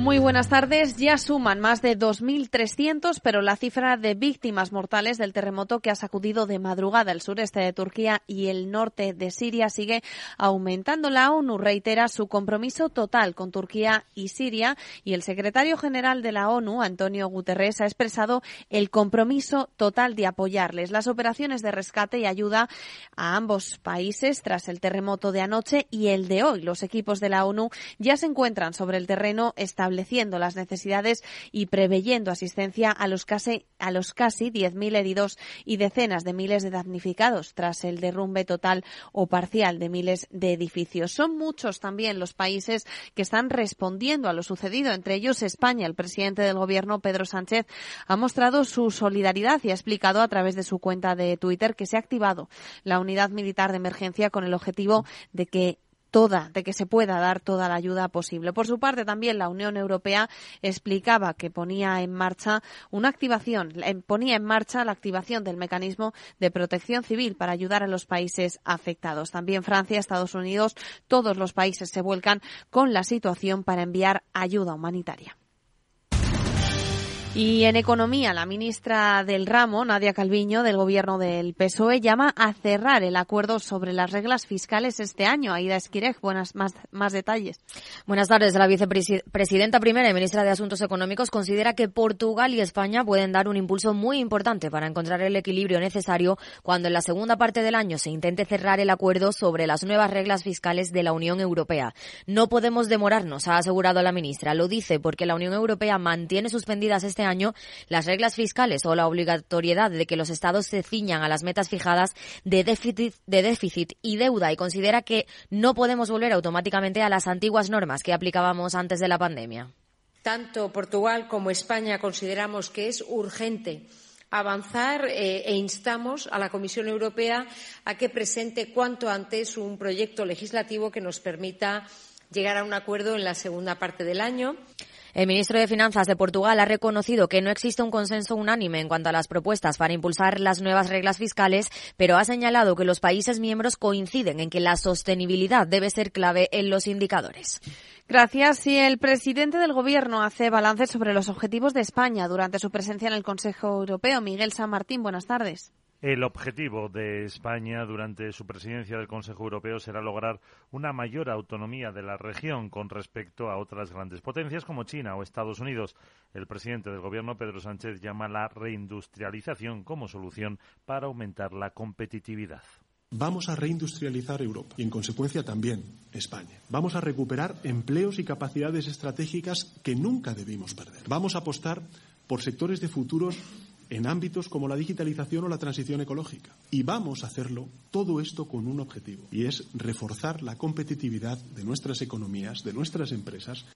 Muy buenas tardes. Ya suman más de 2.300, pero la cifra de víctimas mortales del terremoto que ha sacudido de madrugada el sureste de Turquía y el norte de Siria sigue aumentando. La ONU reitera su compromiso total con Turquía y Siria y el secretario general de la ONU, Antonio Guterres, ha expresado el compromiso total de apoyarles las operaciones de rescate y ayuda a ambos países tras el terremoto de anoche y el de hoy. Los equipos de la ONU ya se encuentran sobre el terreno establecido estableciendo las necesidades y preveyendo asistencia a los casi, a los casi 10.000 heridos y decenas de miles de damnificados tras el derrumbe total o parcial de miles de edificios. Son muchos también los países que están respondiendo a lo sucedido, entre ellos España. El presidente del Gobierno, Pedro Sánchez, ha mostrado su solidaridad y ha explicado a través de su cuenta de Twitter que se ha activado la unidad militar de emergencia con el objetivo de que toda, de que se pueda dar toda la ayuda posible. Por su parte, también la Unión Europea explicaba que ponía en marcha una activación, ponía en marcha la activación del mecanismo de protección civil para ayudar a los países afectados. También Francia, Estados Unidos, todos los países se vuelcan con la situación para enviar ayuda humanitaria. Y en economía, la ministra del ramo, Nadia Calviño, del gobierno del PSOE, llama a cerrar el acuerdo sobre las reglas fiscales este año. Aida Esquirej, buenas, más, más detalles. Buenas tardes. La vicepresidenta primera y ministra de Asuntos Económicos considera que Portugal y España pueden dar un impulso muy importante para encontrar el equilibrio necesario cuando en la segunda parte del año se intente cerrar el acuerdo sobre las nuevas reglas fiscales de la Unión Europea. No podemos demorarnos, ha asegurado la ministra. Lo dice porque la Unión Europea mantiene suspendidas este este año las reglas fiscales o la obligatoriedad de que los estados se ciñan a las metas fijadas de déficit, y deuda y considera que no podemos volver automáticamente a las antiguas normas que aplicábamos antes de la pandemia. Tanto Portugal como España consideramos que es urgente avanzar eh, e instamos a la Comisión Europea a que presente cuanto antes un proyecto legislativo que nos permita llegar a un acuerdo en la segunda parte del año. El ministro de Finanzas de Portugal ha reconocido que no existe un consenso unánime en cuanto a las propuestas para impulsar las nuevas reglas fiscales, pero ha señalado que los países miembros coinciden en que la sostenibilidad debe ser clave en los indicadores. Gracias. Y el presidente del Gobierno hace balance sobre los objetivos de España durante su presencia en el Consejo Europeo. Miguel San Martín, buenas tardes. El objetivo de España durante su presidencia del Consejo Europeo será lograr una mayor autonomía de la región con respecto a otras grandes potencias como China o Estados Unidos. El presidente del Gobierno, Pedro Sánchez, llama la reindustrialización como solución para aumentar la competitividad. Vamos a reindustrializar Europa y, en consecuencia, también España. Vamos a recuperar empleos y capacidades estratégicas que nunca debimos perder. Vamos a apostar por sectores de futuros en ámbitos como la digitalización o la transición ecológica. Y vamos a hacerlo todo esto con un objetivo, y es reforzar la competitividad de nuestras economías, de nuestras empresas,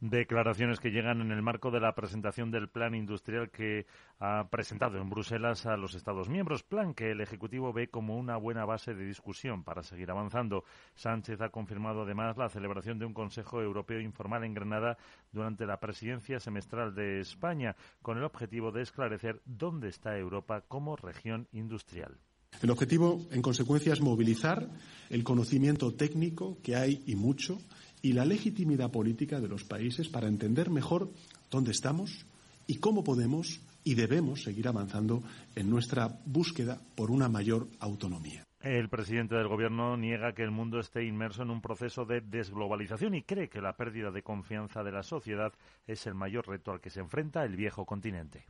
Declaraciones que llegan en el marco de la presentación del plan industrial que ha presentado en Bruselas a los Estados miembros, plan que el Ejecutivo ve como una buena base de discusión para seguir avanzando. Sánchez ha confirmado además la celebración de un Consejo Europeo informal en Granada durante la presidencia semestral de España, con el objetivo de esclarecer dónde está Europa como región industrial. El objetivo, en consecuencia, es movilizar el conocimiento técnico que hay y mucho y la legitimidad política de los países para entender mejor dónde estamos y cómo podemos y debemos seguir avanzando en nuestra búsqueda por una mayor autonomía. El presidente del Gobierno niega que el mundo esté inmerso en un proceso de desglobalización y cree que la pérdida de confianza de la sociedad es el mayor reto al que se enfrenta el viejo continente.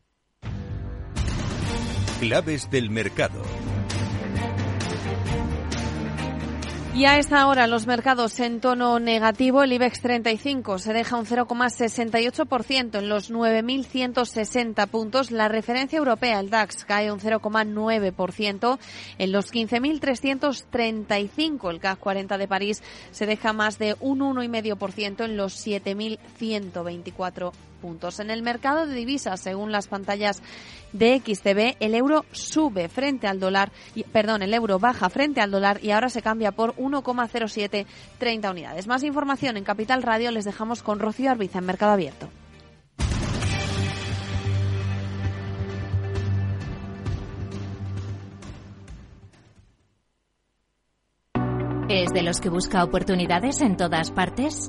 Claves del mercado. Y a esta hora los mercados en tono negativo, el IBEX 35 se deja un 0,68% en los 9.160 puntos. La referencia europea, el DAX, cae un 0,9% en los 15.335. El CAC 40 de París se deja más de un 1,5% en los 7.124 puntos. En el mercado de divisas, según las pantallas de XTB, el euro sube frente al dólar, perdón, el euro baja frente al dólar y ahora se cambia por 1,0730 unidades. Más información en Capital Radio les dejamos con Rocío Arbiza en Mercado Abierto. ¿Es de los que busca oportunidades en todas partes?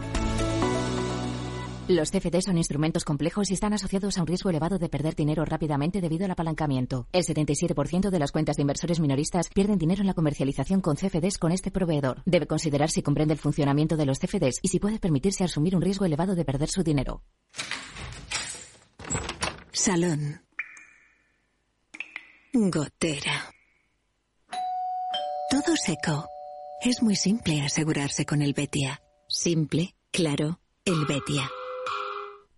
Los CFD son instrumentos complejos y están asociados a un riesgo elevado de perder dinero rápidamente debido al apalancamiento. El 77% de las cuentas de inversores minoristas pierden dinero en la comercialización con CFDs con este proveedor. Debe considerar si comprende el funcionamiento de los CFDs y si puede permitirse asumir un riesgo elevado de perder su dinero. Salón. Gotera. Todo seco. Es muy simple asegurarse con el Betia. Simple, claro, el Betia.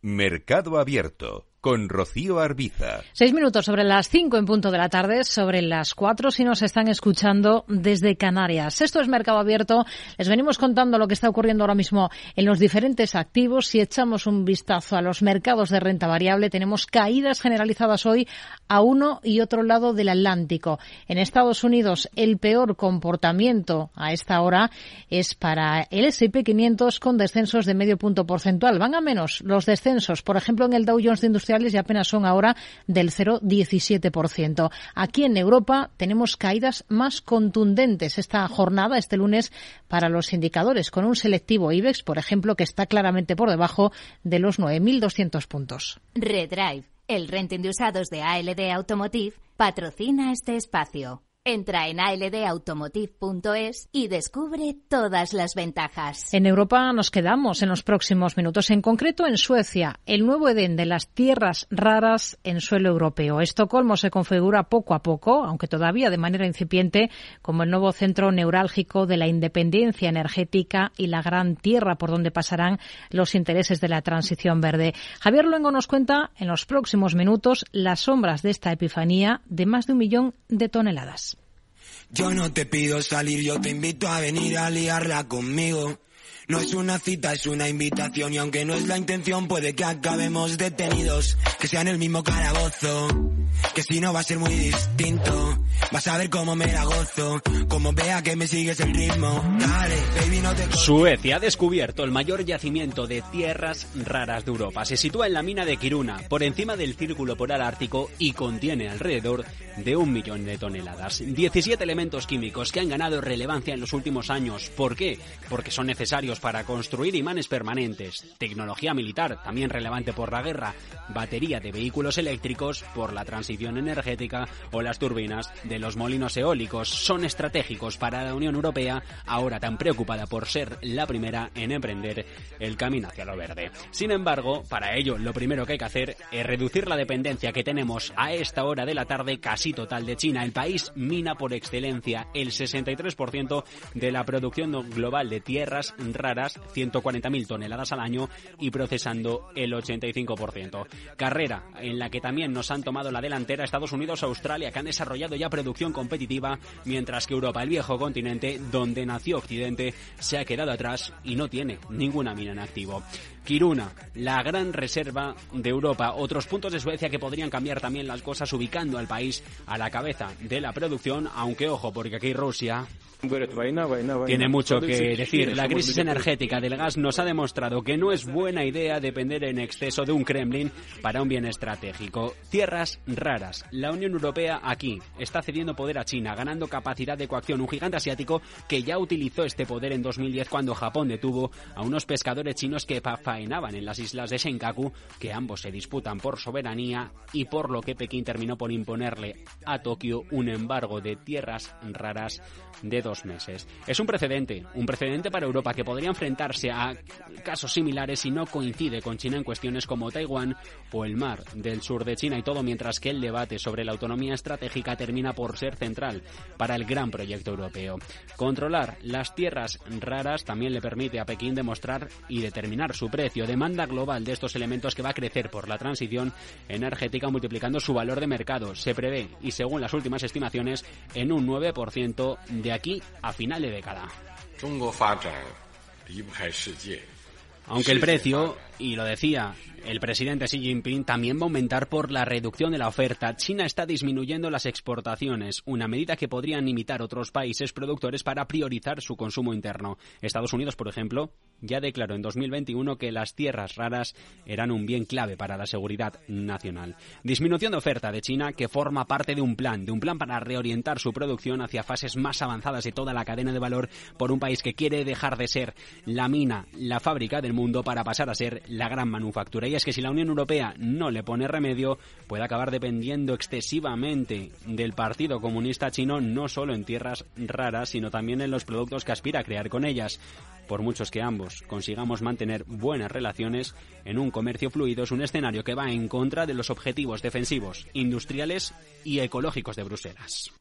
Mercado Abierto con Rocío Arbiza. Seis minutos sobre las cinco en punto de la tarde, sobre las cuatro si nos están escuchando desde Canarias. Esto es Mercado Abierto. Les venimos contando lo que está ocurriendo ahora mismo en los diferentes activos. Si echamos un vistazo a los mercados de renta variable, tenemos caídas generalizadas hoy a uno y otro lado del Atlántico. En Estados Unidos, el peor comportamiento a esta hora es para el S&P 500 con descensos de medio punto porcentual. Van a menos los descensos, por ejemplo, en el Dow Jones de Industrial y apenas son ahora del 0,17%. Aquí en Europa tenemos caídas más contundentes esta jornada, este lunes, para los indicadores, con un selectivo IBEX, por ejemplo, que está claramente por debajo de los 9.200 puntos. Redrive, el renting de usados de ALD Automotive, patrocina este espacio. Entra en aldautomotive.es y descubre todas las ventajas. En Europa nos quedamos en los próximos minutos, en concreto en Suecia, el nuevo Edén de las tierras raras en suelo europeo. Estocolmo se configura poco a poco, aunque todavía de manera incipiente, como el nuevo centro neurálgico de la independencia energética y la gran tierra por donde pasarán los intereses de la transición verde. Javier Luengo nos cuenta en los próximos minutos las sombras de esta epifanía de más de un millón de toneladas. Yo no te pido salir, yo te invito a venir a liarla conmigo. No es una cita, es una invitación y aunque no es la intención puede que acabemos detenidos, que sea en el mismo calabozo, que si no va a ser muy distinto, vas a ver cómo me la gozo, como vea que me sigues el ritmo, dale, baby no te... Suecia ha descubierto el mayor yacimiento de tierras raras de Europa, se sitúa en la mina de Kiruna, por encima del círculo polar ártico y contiene alrededor de un millón de toneladas. 17 elementos químicos que han ganado relevancia en los últimos años. ¿Por qué? Porque son necesarios para construir imanes permanentes, tecnología militar, también relevante por la guerra, batería de vehículos eléctricos por la transición energética o las turbinas de los molinos eólicos. Son estratégicos para la Unión Europea, ahora tan preocupada por ser la primera en emprender el camino hacia lo verde. Sin embargo, para ello lo primero que hay que hacer es reducir la dependencia que tenemos a esta hora de la tarde casi total de China. El país mina por excelencia el 63% de la producción global de tierras raras, 140.000 toneladas al año, y procesando el 85%. Carrera en la que también nos han tomado la delantera Estados Unidos, Australia, que han desarrollado ya producción competitiva, mientras que Europa, el viejo continente, donde nació Occidente, se ha quedado atrás y no tiene ninguna mina en activo. Kiruna, la gran reserva de Europa. Otros puntos de Suecia que podrían cambiar también las cosas ubicando al país a la cabeza de la producción, aunque ojo, porque aquí Rusia tiene mucho que decir. La crisis energética del gas nos ha demostrado que no es buena idea depender en exceso de un Kremlin para un bien estratégico. Tierras raras. La Unión Europea aquí está cediendo poder a China, ganando capacidad de coacción. Un gigante asiático que ya utilizó este poder en 2010 cuando Japón detuvo a unos pescadores chinos que faenaban en las islas de Senkaku, que ambos se disputan por soberanía y por lo que Pekín terminó por imponerle a Tokio un embargo de tierras raras de dos meses. Es un precedente, un precedente para Europa que podría enfrentarse a casos similares si no coincide con China en cuestiones como Taiwán o el mar del sur de China y todo mientras que el debate sobre la autonomía estratégica termina por ser central para el gran proyecto europeo. Controlar las tierras raras también le permite a Pekín demostrar y determinar su precio. Demanda global de estos elementos que va a crecer por la transición energética multiplicando su valor de mercado. Se prevé, y según las últimas estimaciones, en un 9% de aquí a final de década. Aunque el precio, y lo decía el presidente Xi Jinping también va a aumentar por la reducción de la oferta. China está disminuyendo las exportaciones, una medida que podrían imitar otros países productores para priorizar su consumo interno. Estados Unidos, por ejemplo, ya declaró en 2021 que las tierras raras eran un bien clave para la seguridad nacional. Disminución de oferta de China que forma parte de un plan, de un plan para reorientar su producción hacia fases más avanzadas de toda la cadena de valor por un país que quiere dejar de ser la mina, la fábrica del mundo para pasar a ser la gran manufactura es que si la Unión Europea no le pone remedio, puede acabar dependiendo excesivamente del Partido Comunista Chino, no solo en tierras raras, sino también en los productos que aspira a crear con ellas. Por muchos que ambos consigamos mantener buenas relaciones en un comercio fluido, es un escenario que va en contra de los objetivos defensivos, industriales y ecológicos de Bruselas.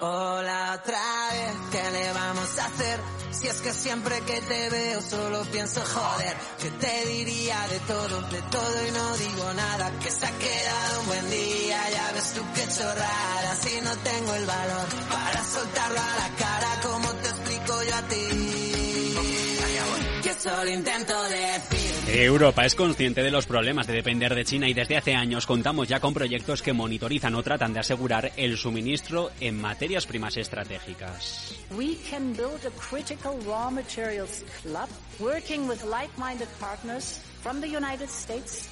Hola otra vez, ¿qué le vamos a hacer? Si es que siempre que te veo solo pienso joder, que te diría de todo, de todo y no digo nada, que se ha quedado un buen día, ya ves tú qué chorrada, si no tengo el valor para soltarlo a la cara, como te explico yo a ti? Que solo intento decir Europa es consciente de los problemas de depender de China y desde hace años contamos ya con proyectos que monitorizan o tratan de asegurar el suministro en materias primas estratégicas. We can build a critical raw materials club working with like-minded partners from the United States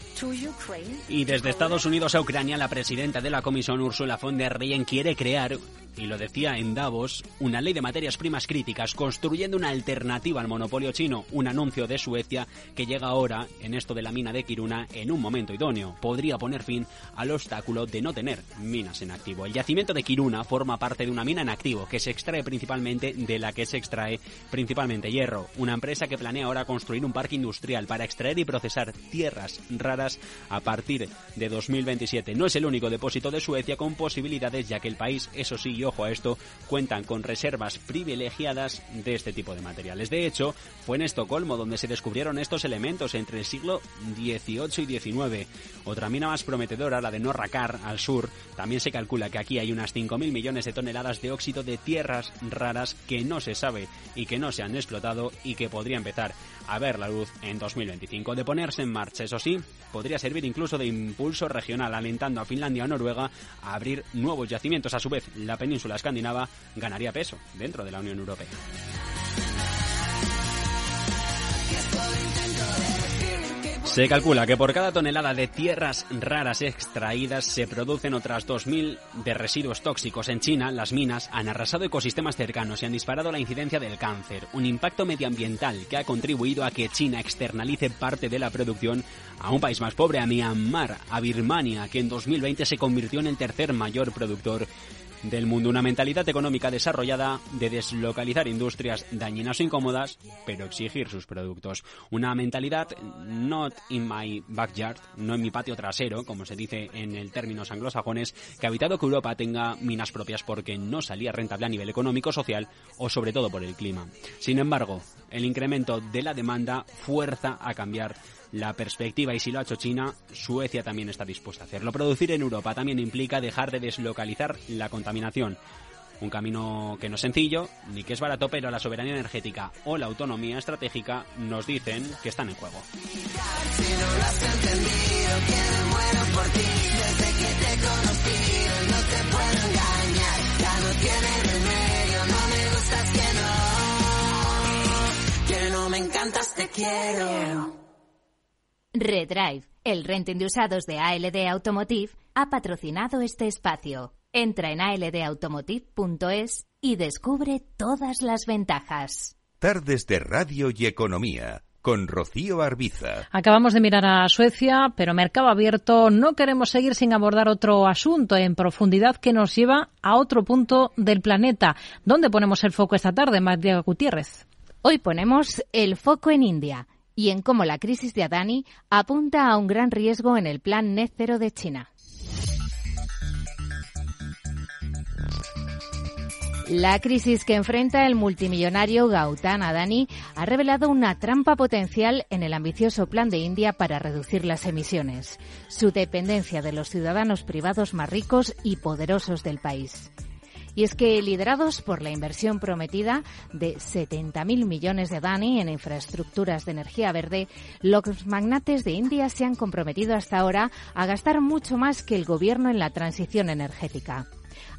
y desde Estados Unidos a Ucrania, la presidenta de la Comisión, Ursula von der Leyen, quiere crear, y lo decía en Davos, una ley de materias primas críticas, construyendo una alternativa al monopolio chino. Un anuncio de Suecia que llega ahora, en esto de la mina de Kiruna, en un momento idóneo. Podría poner fin al obstáculo de no tener minas en activo. El yacimiento de Kiruna forma parte de una mina en activo que se extrae principalmente de la que se extrae principalmente hierro. Una empresa que planea ahora construir un parque industrial para extraer y procesar tierras raras a partir de 2027. No es el único depósito de Suecia con posibilidades, ya que el país, eso sí, y ojo a esto, cuentan con reservas privilegiadas de este tipo de materiales. De hecho, fue en Estocolmo donde se descubrieron estos elementos entre el siglo XVIII y XIX. Otra mina más prometedora, la de Norrakar, al sur, también se calcula que aquí hay unas 5.000 millones de toneladas de óxido de tierras raras que no se sabe y que no se han explotado y que podría empezar a ver la luz en 2025. De ponerse en marcha, eso sí, podría servir incluso de impulso regional, alentando a Finlandia o Noruega a abrir nuevos yacimientos. A su vez, la península escandinava ganaría peso dentro de la Unión Europea. Se calcula que por cada tonelada de tierras raras extraídas se producen otras 2.000 de residuos tóxicos. En China, las minas han arrasado ecosistemas cercanos y han disparado la incidencia del cáncer, un impacto medioambiental que ha contribuido a que China externalice parte de la producción a un país más pobre, a Myanmar, a Birmania, que en 2020 se convirtió en el tercer mayor productor del mundo. Una mentalidad económica desarrollada de deslocalizar industrias dañinas o incómodas, pero exigir sus productos. Una mentalidad not in my backyard, no en mi patio trasero, como se dice en el términos anglosajones, que ha evitado que Europa tenga minas propias porque no salía rentable a nivel económico, social o sobre todo por el clima. Sin embargo, el incremento de la demanda fuerza a cambiar la perspectiva y si lo ha hecho China, Suecia también está dispuesta a hacerlo. Producir en Europa también implica dejar de deslocalizar la contaminación. Un camino que no es sencillo, ni que es barato, pero la soberanía energética o la autonomía estratégica nos dicen que están en juego. Redrive, el renting de usados de ALD Automotive, ha patrocinado este espacio. Entra en aldautomotive.es y descubre todas las ventajas. Tardes de Radio y Economía con Rocío Arbiza. Acabamos de mirar a Suecia, pero mercado abierto, no queremos seguir sin abordar otro asunto en profundidad que nos lleva a otro punto del planeta. ¿Dónde ponemos el foco esta tarde, María Gutiérrez? Hoy ponemos el foco en India y en cómo la crisis de Adani apunta a un gran riesgo en el plan net cero de China. La crisis que enfrenta el multimillonario Gautam Adani ha revelado una trampa potencial en el ambicioso plan de India para reducir las emisiones, su dependencia de los ciudadanos privados más ricos y poderosos del país. Y es que, liderados por la inversión prometida de 70.000 millones de DANI en infraestructuras de energía verde, los magnates de India se han comprometido hasta ahora a gastar mucho más que el gobierno en la transición energética.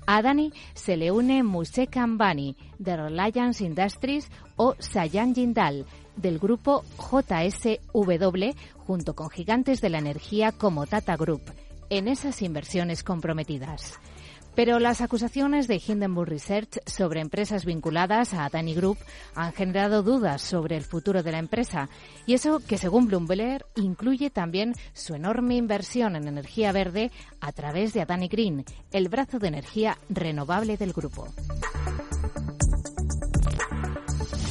A Adani se le une Musek Ambani de Reliance Industries o Sayan Jindal del grupo JSW junto con gigantes de la energía como Tata Group en esas inversiones comprometidas. Pero las acusaciones de Hindenburg Research sobre empresas vinculadas a Adani Group han generado dudas sobre el futuro de la empresa. Y eso que, según Bloomberg, incluye también su enorme inversión en energía verde a través de Adani Green, el brazo de energía renovable del grupo.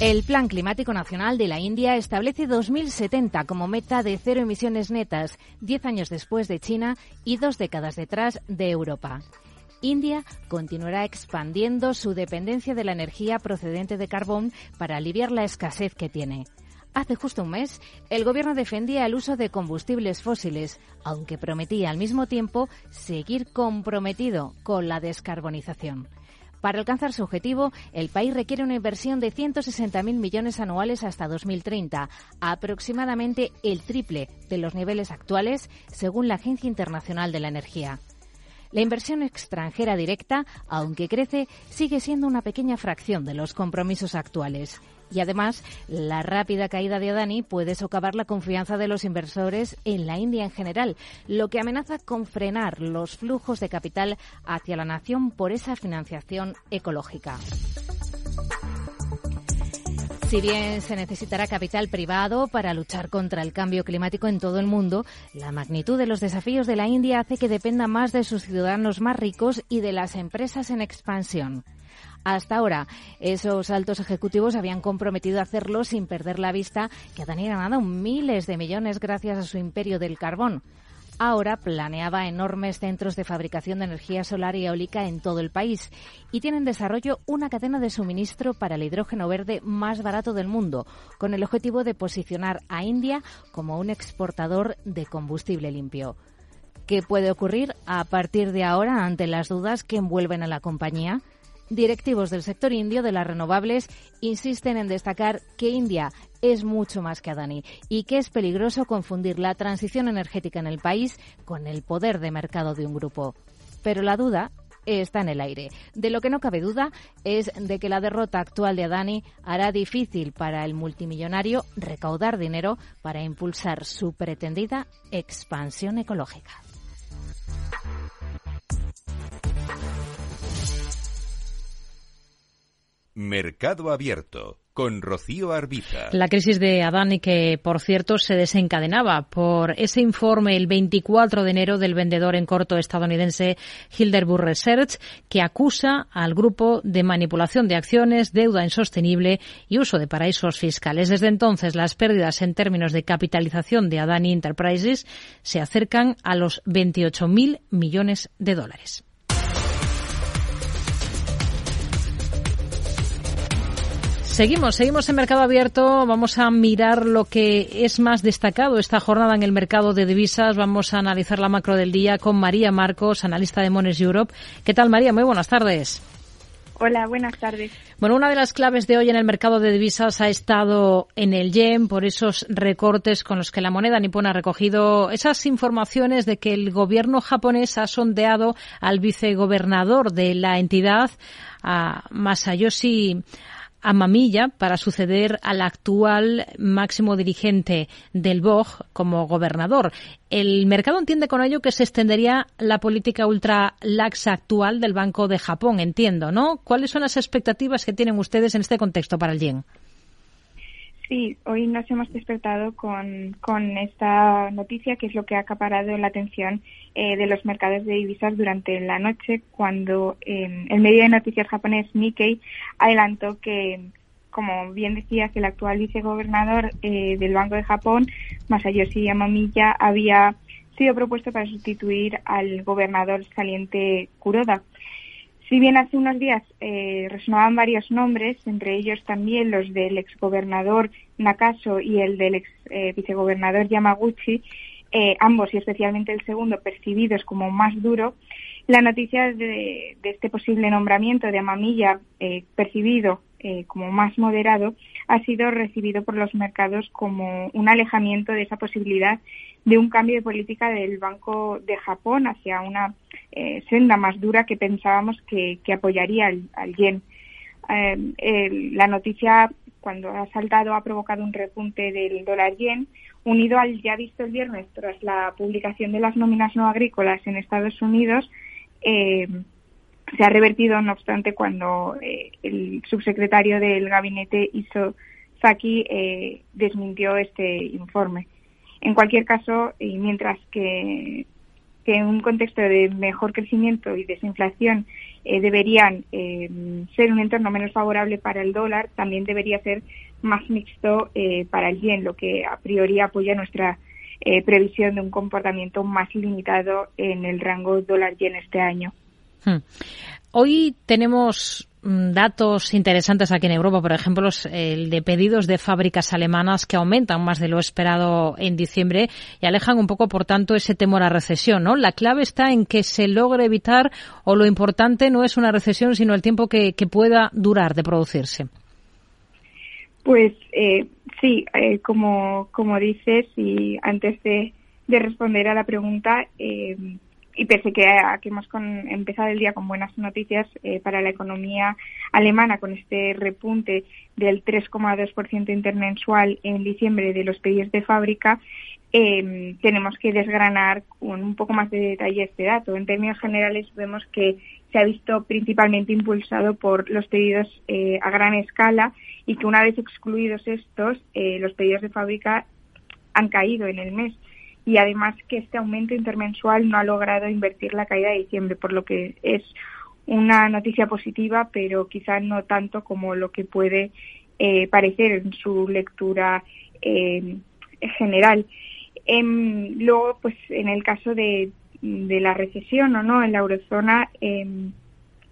El Plan Climático Nacional de la India establece 2070 como meta de cero emisiones netas, diez años después de China y dos décadas detrás de Europa. India continuará expandiendo su dependencia de la energía procedente de carbón para aliviar la escasez que tiene. Hace justo un mes, el gobierno defendía el uso de combustibles fósiles, aunque prometía al mismo tiempo seguir comprometido con la descarbonización. Para alcanzar su objetivo, el país requiere una inversión de 160.000 millones anuales hasta 2030, aproximadamente el triple de los niveles actuales, según la Agencia Internacional de la Energía. La inversión extranjera directa, aunque crece, sigue siendo una pequeña fracción de los compromisos actuales. Y además, la rápida caída de Adani puede socavar la confianza de los inversores en la India en general, lo que amenaza con frenar los flujos de capital hacia la nación por esa financiación ecológica. Si bien se necesitará capital privado para luchar contra el cambio climático en todo el mundo, la magnitud de los desafíos de la India hace que dependa más de sus ciudadanos más ricos y de las empresas en expansión. Hasta ahora, esos altos ejecutivos habían comprometido hacerlo sin perder la vista que Adani ha ganado miles de millones gracias a su imperio del carbón ahora planeaba enormes centros de fabricación de energía solar y eólica en todo el país y tiene en desarrollo una cadena de suministro para el hidrógeno verde más barato del mundo, con el objetivo de posicionar a India como un exportador de combustible limpio. ¿Qué puede ocurrir a partir de ahora ante las dudas que envuelven a la compañía? Directivos del sector indio de las renovables insisten en destacar que India es mucho más que Adani y que es peligroso confundir la transición energética en el país con el poder de mercado de un grupo. Pero la duda está en el aire. De lo que no cabe duda es de que la derrota actual de Adani hará difícil para el multimillonario recaudar dinero para impulsar su pretendida expansión ecológica. Mercado Abierto con Rocío Arbiza. La crisis de Adani que, por cierto, se desencadenaba por ese informe el 24 de enero del vendedor en corto estadounidense Hilderburg Research que acusa al grupo de manipulación de acciones, deuda insostenible y uso de paraísos fiscales. Desde entonces, las pérdidas en términos de capitalización de Adani Enterprises se acercan a los 28.000 millones de dólares. Seguimos, seguimos en mercado abierto. Vamos a mirar lo que es más destacado esta jornada en el mercado de divisas. Vamos a analizar la macro del día con María Marcos, analista de Mones Europe. ¿Qué tal, María? Muy buenas tardes. Hola, buenas tardes. Bueno, una de las claves de hoy en el mercado de divisas ha estado en el yen por esos recortes con los que la moneda nipona ha recogido esas informaciones de que el gobierno japonés ha sondeado al vicegobernador de la entidad, a Masayoshi a Mamilla para suceder al actual máximo dirigente del BOG como gobernador. El mercado entiende con ello que se extendería la política ultra laxa actual del Banco de Japón, entiendo, ¿no? ¿Cuáles son las expectativas que tienen ustedes en este contexto para el yen? Sí, hoy nos hemos despertado con, con esta noticia que es lo que ha acaparado la atención eh, de los mercados de divisas durante la noche cuando eh, el medio de noticias japonés Nikkei adelantó que, como bien decías, el actual vicegobernador eh, del Banco de Japón, Masayoshi Yamamiya, había sido propuesto para sustituir al gobernador saliente Kuroda. Si bien hace unos días eh, resonaban varios nombres, entre ellos también los del exgobernador Nakaso y el del ex eh, vicegobernador Yamaguchi, eh, ambos y especialmente el segundo percibidos como más duro, La noticia de, este posible nombramiento de Amamilla, eh, percibido como más moderado, ha sido recibido por los mercados como un alejamiento de esa posibilidad de un cambio de política del Banco de Japón hacia una eh, senda más dura que pensábamos que, apoyaría al, yen. la noticia, cuando ha saltado, ha provocado un repunte del dólar yen, unido al ya visto el viernes tras la publicación de las nóminas no agrícolas en Estados Unidos, eh, se ha revertido, no obstante, cuando eh, el subsecretario del gabinete Iso Saki eh, desmintió este informe. En cualquier caso, y mientras que, en un contexto de mejor crecimiento y desinflación deberían ser un entorno menos favorable para el dólar, también debería ser más mixto para el yen, lo que a priori apoya nuestra previsión de un comportamiento más limitado en el rango dólar-yen este año. Hmm. Hoy tenemos mm, datos interesantes aquí en Europa, por ejemplo, el de pedidos de fábricas alemanas que aumentan más de lo esperado en diciembre y alejan un poco, por tanto, ese temor a recesión, ¿no? La clave está en que se logre evitar o lo importante no es una recesión, sino el tiempo que, pueda durar de producirse. Pues eh, sí, eh, como, como dices, y antes de, de responder a la pregunta, eh, y pese que, a que hemos empezado el día con buenas noticias eh, para la economía alemana, con este repunte del 3,2% intermensual en diciembre de los pedidos de fábrica, em, tenemos que desgranar con un poco más de detalle este dato. En términos generales, vemos que se ha visto principalmente impulsado por los pedidos eh, a gran escala y que una vez excluidos estos, eh, los pedidos de fábrica han caído en el mes y además que este aumento intermensual no ha logrado invertir la caída de diciembre, por lo que es una noticia positiva, pero quizá no tanto como lo que puede eh, parecer en su lectura eh, general. Em, luego, pues en el caso de, de, la recesión o no en la eurozona, em,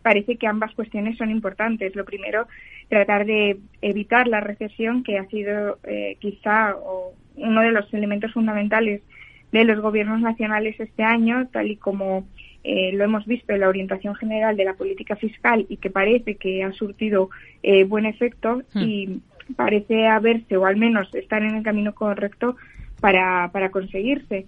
parece que ambas cuestiones son importantes. Lo primero, tratar de evitar la recesión, que ha sido eh, quizá uno de los elementos fundamentales de los gobiernos nacionales este año, tal y como eh, lo hemos visto en la orientación general de la política fiscal y que parece que ha surtido eh, buen efecto hmm. y parece haberse o al menos estar en el camino correcto para, para conseguirse.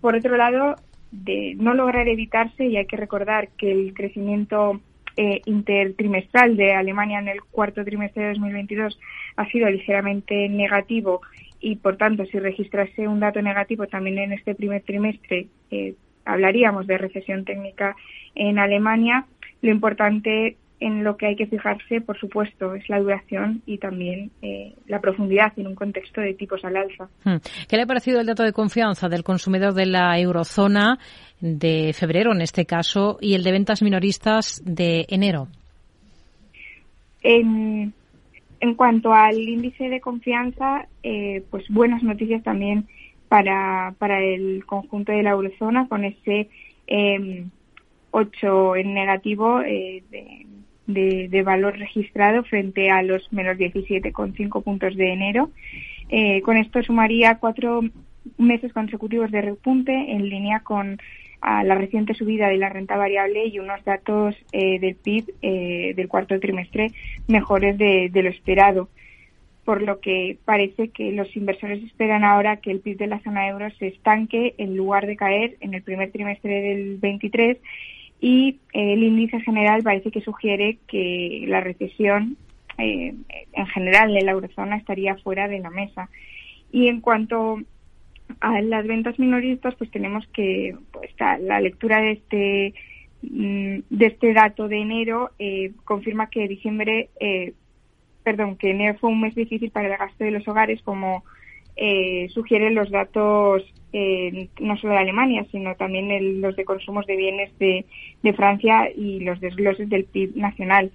Por otro lado, de no lograr evitarse, y hay que recordar que el crecimiento eh, intertrimestral de Alemania en el cuarto trimestre de 2022 ha sido ligeramente negativo y por tanto si registrase un dato negativo también en este primer trimestre eh, hablaríamos de recesión técnica en Alemania. Lo importante en lo que hay que fijarse, por supuesto, es la duración y también eh, la profundidad en un contexto de tipos al alza. Hmm. ¿Qué le ha parecido el dato de confianza del consumidor de la eurozona de febrero, en este caso, y el de ventas minoristas de enero? En, en cuanto al índice de confianza, eh, pues buenas noticias también para, para el conjunto de la eurozona, con ese eh, 8 en negativo eh, de, de, valor registrado frente a los menos 17,5 puntos de enero. Eh, con esto sumaría cuatro meses consecutivos de repunte en línea con la reciente subida de la renta variable y unos datos eh, del PIB eh, del cuarto trimestre mejores de, lo esperado. Por lo que parece que los inversores esperan ahora que el PIB de la zona euro se estanque en lugar de caer en el primer trimestre del 23 y eh, el índice general parece que sugiere que la recesión en general en la eurozona estaría fuera de la mesa. Y en cuanto a las ventas minoristas, pues tenemos que pues, la lectura de este mm, de este dato de enero eh, confirma que diciembre, eh, perdón, que enero fue un mes difícil para el gasto de los hogares, como eh, sugieren los datos no solo de Alemania, sino también los de consumos de bienes de, de Francia y los desgloses del PIB nacional.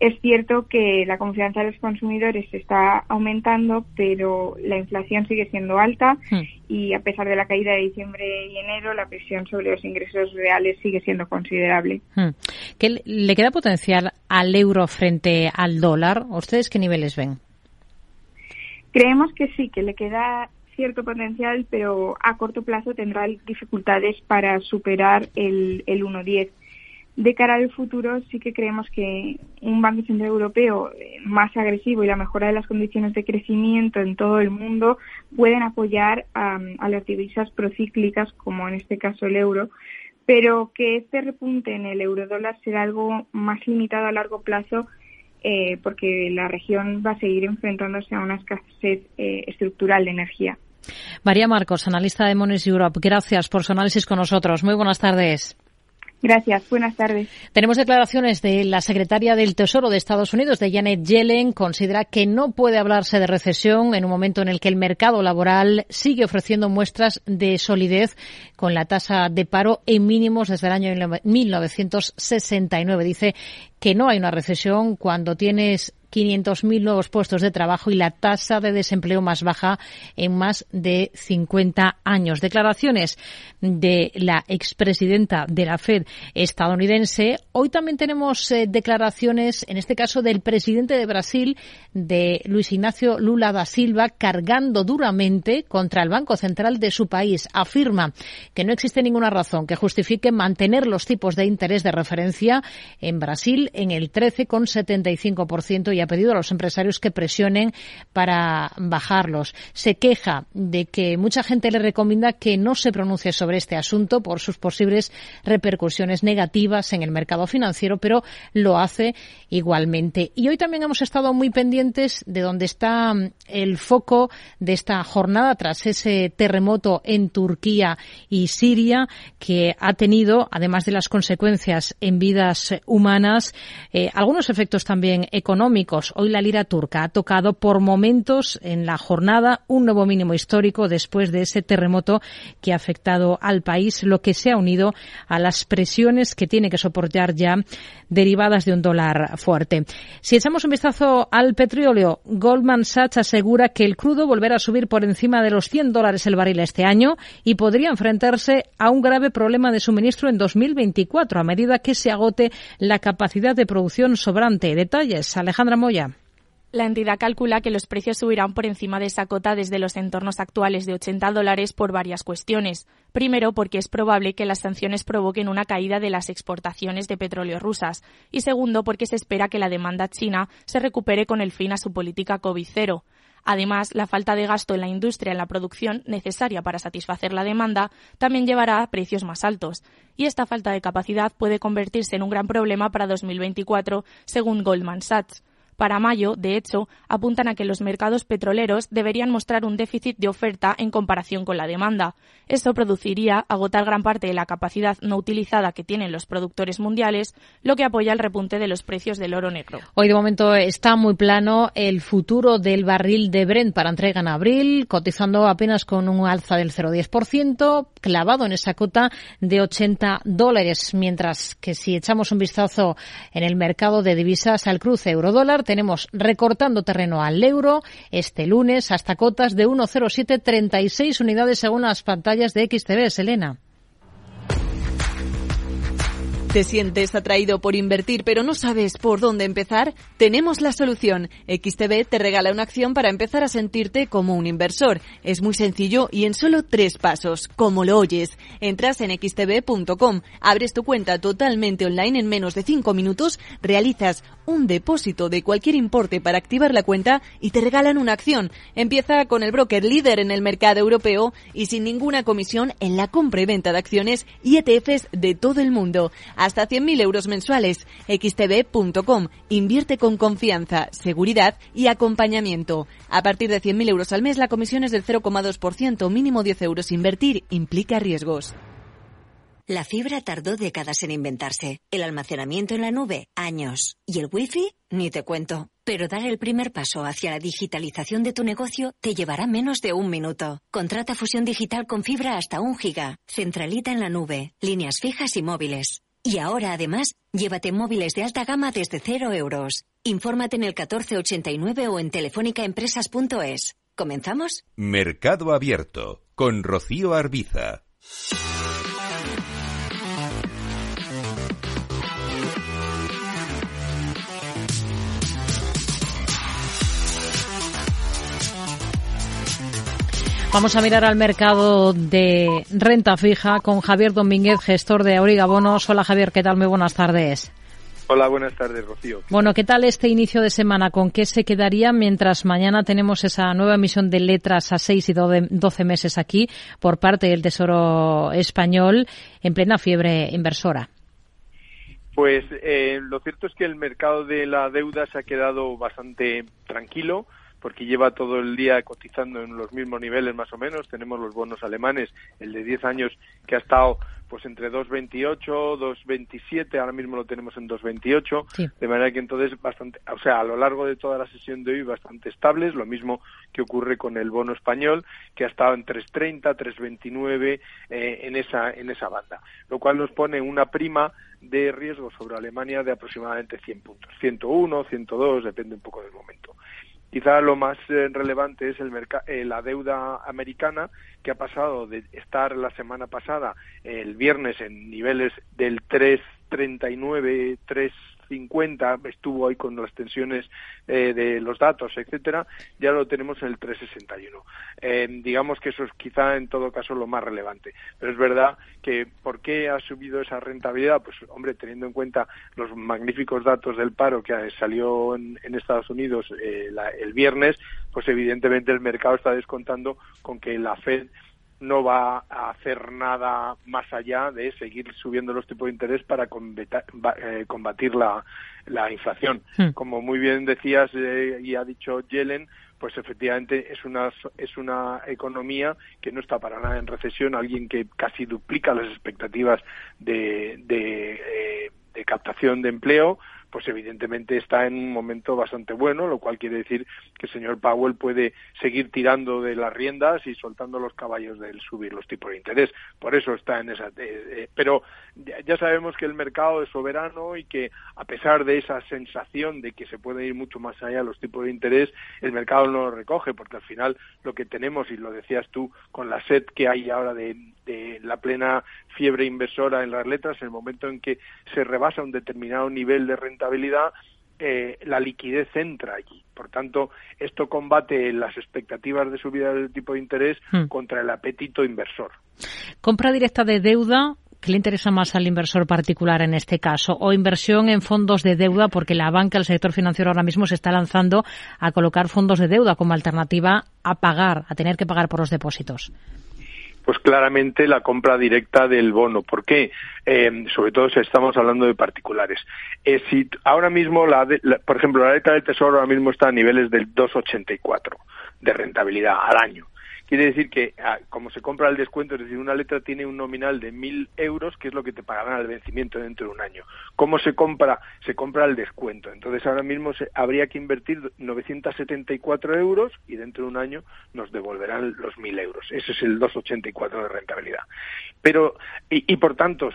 Es cierto que la confianza de los consumidores está aumentando, pero la inflación sigue siendo alta hmm. y a pesar de la caída de diciembre y enero, la presión sobre los ingresos reales sigue siendo considerable. Hmm. ¿Qué le queda potencial al euro frente al dólar? ¿Ustedes qué niveles ven? Creemos que sí, que le queda cierto potencial, pero a corto plazo tendrá dificultades para superar el, el 1.10 de cara al futuro sí que creemos que un Banco Central Europeo eh, más agresivo y la mejora de las condiciones de crecimiento en todo el mundo pueden apoyar a, las divisas procíclicas, como en este caso el euro, pero que este repunte en el eurodólar será algo más limitado a largo plazo eh, porque la región va a seguir enfrentándose a una escasez eh, estructural de energía. María Marcos, analista de Mones Europe, gracias por su análisis con nosotros. Muy buenas tardes. Gracias. Buenas tardes. Tenemos declaraciones de la secretaria del Tesoro de Estados Unidos, de Janet Yellen. Considera que no puede hablarse de recesión en un momento en el que el mercado laboral sigue ofreciendo muestras de solidez con la tasa de paro en mínimos desde el año 1969. Dice que no hay una recesión cuando tienes 500.000 nuevos puestos de trabajo y la tasa de desempleo más baja en más de 50 años. Declaraciones de la expresidenta de la Fed estadounidense. Hoy también tenemos eh, declaraciones, en este caso del presidente de Brasil, de Luis Ignacio Lula da Silva, cargando duramente contra el Banco Central de su país. Afirma que no existe ninguna razón que justifique mantener los tipos de interés de referencia en Brasil en el 13,75% y ha pedido a los empresarios que presionen para bajarlos. Se queja de que mucha gente le recomienda que no se pronuncie sobre este asunto por sus posibles repercusiones negativas en el mercado financiero, pero lo hace igualmente. Y hoy también hemos estado muy pendientes de dónde está mm, el foco de esta jornada tras ese terremoto en Turquía y Siria que ha tenido, además de las consecuencias en vidas humanas, eh, algunos efectos también económicos Hoy la lira turca ha tocado por momentos en la jornada un nuevo mínimo histórico después de ese terremoto que ha afectado al país, lo que se ha unido a las presiones que tiene que soportar ya derivadas de un dólar fuerte. Si echamos un vistazo al petróleo, Goldman Sachs asegura que el crudo volverá a subir por encima de los 100 dólares el barril este año y podría enfrentarse a un grave problema de suministro en 2024 a medida que se agote la capacidad de producción sobrante. Detalles, Alejandra La entidad calcula que los precios subirán por encima de esa cota desde los entornos actuales de 80 dólares por varias cuestiones. Primero, porque es probable que las sanciones provoquen una caída de las exportaciones de petróleo rusas. Y segundo, porque se espera que la demanda china se recupere con el fin a su política COVID-0. Además, la falta de gasto en la industria en la producción necesaria para satisfacer la demanda también llevará a precios más altos. Y esta falta de capacidad puede convertirse en un gran problema para 2024, según Goldman Sachs. Para mayo, de hecho, apuntan a que los mercados petroleros deberían mostrar un déficit de oferta en comparación con la demanda. Esto produciría agotar gran parte de la capacidad no utilizada que tienen los productores mundiales, lo que apoya el repunte de los precios del oro negro. Hoy de momento está muy plano el futuro del barril de Brent para entrega en abril, cotizando apenas con un alza del 0,10%, clavado en esa cota de 80 dólares, mientras que si echamos un vistazo en el mercado de divisas al cruce euro-dólar, tenemos recortando terreno al euro este lunes hasta cotas de 1,0736 unidades según las pantallas de XTV. Selena. ¿Te sientes atraído por invertir pero no sabes por dónde empezar? Tenemos la solución. XTB te regala una acción para empezar a sentirte como un inversor. Es muy sencillo y en solo tres pasos, como lo oyes. Entras en xtb.com, abres tu cuenta totalmente online en menos de cinco minutos, realizas un depósito de cualquier importe para activar la cuenta y te regalan una acción. Empieza con el broker líder en el mercado europeo y sin ninguna comisión en la compra y venta de acciones y ETFs de todo el mundo hasta 100.000 euros mensuales. xtb.com. Invierte con confianza, seguridad y acompañamiento. A partir de 100.000 euros al mes, la comisión es del 0,2%, mínimo 10 euros. Invertir implica riesgos. La fibra tardó décadas en inventarse. El almacenamiento en la nube, años. Y el wifi, ni te cuento. Pero dar el primer paso hacia la digitalización de tu negocio te llevará menos de un minuto. Contrata fusión digital con fibra hasta un giga. Centralita en la nube. Líneas fijas y móviles. Y ahora, además, llévate móviles de alta gama desde cero euros. Infórmate en el 1489 o en telefónicaempresas.es. ¿Comenzamos? Mercado Abierto con Rocío Arbiza. Vamos a mirar al mercado de renta fija con Javier Domínguez, gestor de Auriga Bonos. Hola Javier, ¿qué tal? Muy buenas tardes. Hola, buenas tardes, Rocío. Bueno, ¿qué tal este inicio de semana? ¿Con qué se quedaría mientras mañana tenemos esa nueva emisión de letras a seis y doce meses aquí por parte del Tesoro español en plena fiebre inversora? Pues eh, lo cierto es que el mercado de la deuda se ha quedado bastante tranquilo porque lleva todo el día cotizando en los mismos niveles más o menos. Tenemos los bonos alemanes, el de 10 años que ha estado pues entre 2.28, 2.27, ahora mismo lo tenemos en 2.28, de manera que entonces bastante, o sea, a lo largo de toda la sesión de hoy bastante estables, lo mismo que ocurre con el bono español, que ha estado en 3.30, 3.29 eh, en esa en esa banda, lo cual nos pone una prima de riesgo sobre Alemania de aproximadamente 100 puntos, 101, 102, depende un poco del momento. Quizá lo más eh, relevante es el eh, la deuda americana, que ha pasado de estar la semana pasada, el viernes, en niveles del 3,39, 3 50, estuvo ahí con las tensiones eh, de los datos, etcétera, ya lo tenemos en el 361. Eh, digamos que eso es quizá en todo caso lo más relevante. Pero es verdad que ¿por qué ha subido esa rentabilidad? Pues hombre, teniendo en cuenta los magníficos datos del paro que salió en, Estados Unidos eh, el viernes, pues evidentemente el mercado está descontando con que la Fed no va a hacer nada más allá de seguir subiendo los tipos de interés para eh, combatir la, la inflación. Hmm. Como muy bien decías eh, y ha dicho Yellen, pues efectivamente es una es una economía que no está para nada en recesión, alguien que casi duplica las expectativas de, de, eh, de captación de empleo, pues evidentemente está en un momento bastante bueno, lo cual quiere decir que el señor Powell puede seguir tirando de las riendas y soltando los caballos del subir los tipos de interés. Por eso está en esa. Eh, eh, pero ya sabemos que el mercado es soberano y que a pesar de esa sensación de que se puede ir mucho más allá los tipos de interés, el mercado no lo recoge, porque al final lo que tenemos, y lo decías tú, con la sed que hay ahora de, de la plena fiebre inversora en las letras, en el momento en que se rebasa un determinado nivel de rentabilidad, eh, la liquidez entra allí. Por tanto, esto combate las expectativas de subida del tipo de interés hmm. contra el apetito inversor. Compra directa de deuda. ¿Qué le interesa más al inversor particular en este caso? ¿O inversión en fondos de deuda? Porque la banca, el sector financiero ahora mismo se está lanzando a colocar fondos de deuda como alternativa a pagar, a tener que pagar por los depósitos pues claramente la compra directa del bono. ¿Por qué? Eh, sobre todo si estamos hablando de particulares. Eh, si ahora mismo, la, por ejemplo, la letra del Tesoro ahora mismo está a niveles del 2,84 de rentabilidad al año. Quiere decir que, ah, como se compra al descuento, es decir, una letra tiene un nominal de 1.000 euros, que es lo que te pagarán al vencimiento dentro de un año. ¿Cómo se compra? Se compra al descuento. Entonces, ahora mismo se, habría que invertir 974 euros y dentro de un año nos devolverán los 1.000 euros. Ese es el 2,84 de rentabilidad. Pero, y, y por tanto,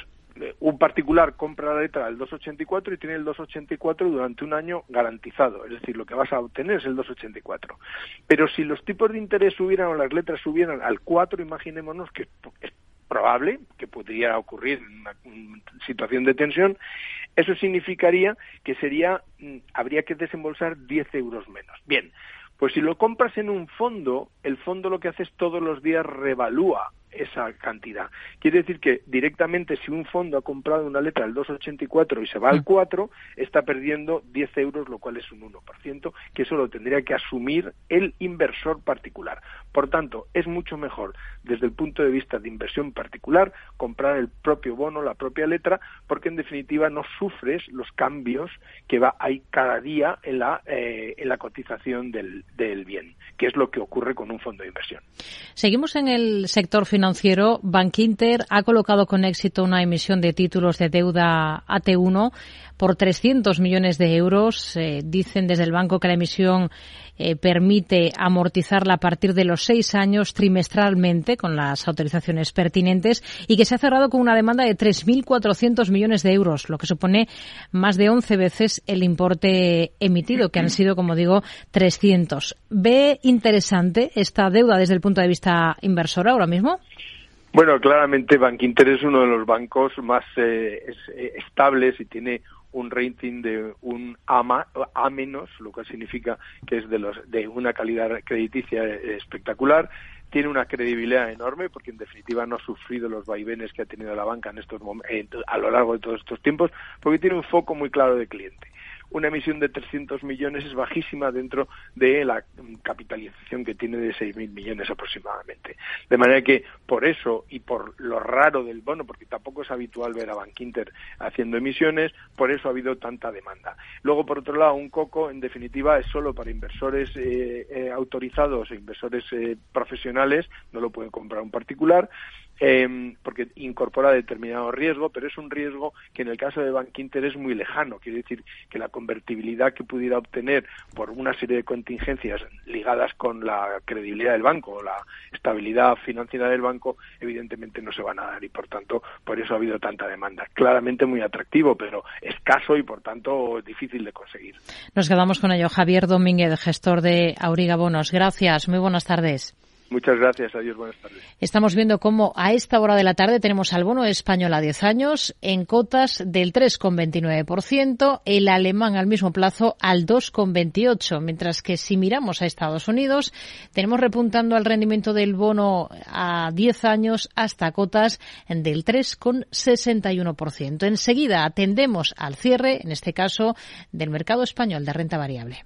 un particular compra la letra del 284 y tiene el 284 durante un año garantizado, es decir, lo que vas a obtener es el 284. Pero si los tipos de interés subieran o las letras subieran al 4, imaginémonos que es probable que podría ocurrir una, situación de tensión, eso significaría que sería mm, habría que desembolsar 10 euros menos. Bien, pues si lo compras en un fondo, el fondo lo que hace es todos los días revalúa esa cantidad. Quiere decir que directamente si un fondo ha comprado una letra del 2,84 y se va al 4, mm. está perdiendo 10 euros, lo cual es un 1%, que eso lo tendría que asumir el inversor particular. Por tanto, es mucho mejor desde el punto de vista de inversión particular comprar el propio bono, la propia letra, porque en definitiva no sufres los cambios que va hay cada día en la, eh, en la cotización del, del bien, que es lo que ocurre con un fondo de inversión. Seguimos en el sector financiero financiero, Bankinter ha colocado con éxito una emisión de títulos de deuda AT1 por 300 millones de euros. Eh, dicen desde el banco que la emisión eh, permite amortizarla a partir de los seis años trimestralmente con las autorizaciones pertinentes y que se ha cerrado con una demanda de 3.400 millones de euros, lo que supone más de 11 veces el importe emitido, que han sido, como digo, 300. ¿Ve interesante esta deuda desde el punto de vista inversor ahora mismo? Bueno, claramente Bankinter es uno de los bancos más eh, estables y tiene un rating de un A, A menos, lo cual significa que es de, los, de una calidad crediticia espectacular. Tiene una credibilidad enorme porque en definitiva no ha sufrido los vaivenes que ha tenido la banca en estos a lo largo de todos estos tiempos porque tiene un foco muy claro de cliente una emisión de 300 millones es bajísima dentro de la capitalización que tiene de 6.000 millones aproximadamente. De manera que por eso y por lo raro del bono, porque tampoco es habitual ver a Bankinter haciendo emisiones, por eso ha habido tanta demanda. Luego, por otro lado, un coco, en definitiva, es solo para inversores eh, eh, autorizados e inversores eh, profesionales, no lo puede comprar un particular, eh, porque incorpora determinado riesgo, pero es un riesgo que en el caso de Bank Inter es muy lejano. Quiere decir que la convertibilidad que pudiera obtener por una serie de contingencias ligadas con la credibilidad del banco o la estabilidad financiera del banco, evidentemente no se van a dar y por tanto por eso ha habido tanta demanda. Claramente muy atractivo, pero escaso y por tanto difícil de conseguir. Nos quedamos con ello. Javier Domínguez, gestor de Auriga Bonos. Gracias. Muy buenas tardes. Muchas gracias. Adiós. Buenas tardes. Estamos viendo cómo a esta hora de la tarde tenemos al bono español a 10 años en cotas del 3,29%, el alemán al mismo plazo al 2,28%, mientras que si miramos a Estados Unidos tenemos repuntando al rendimiento del bono a 10 años hasta cotas del 3,61%. Enseguida atendemos al cierre, en este caso, del mercado español de renta variable.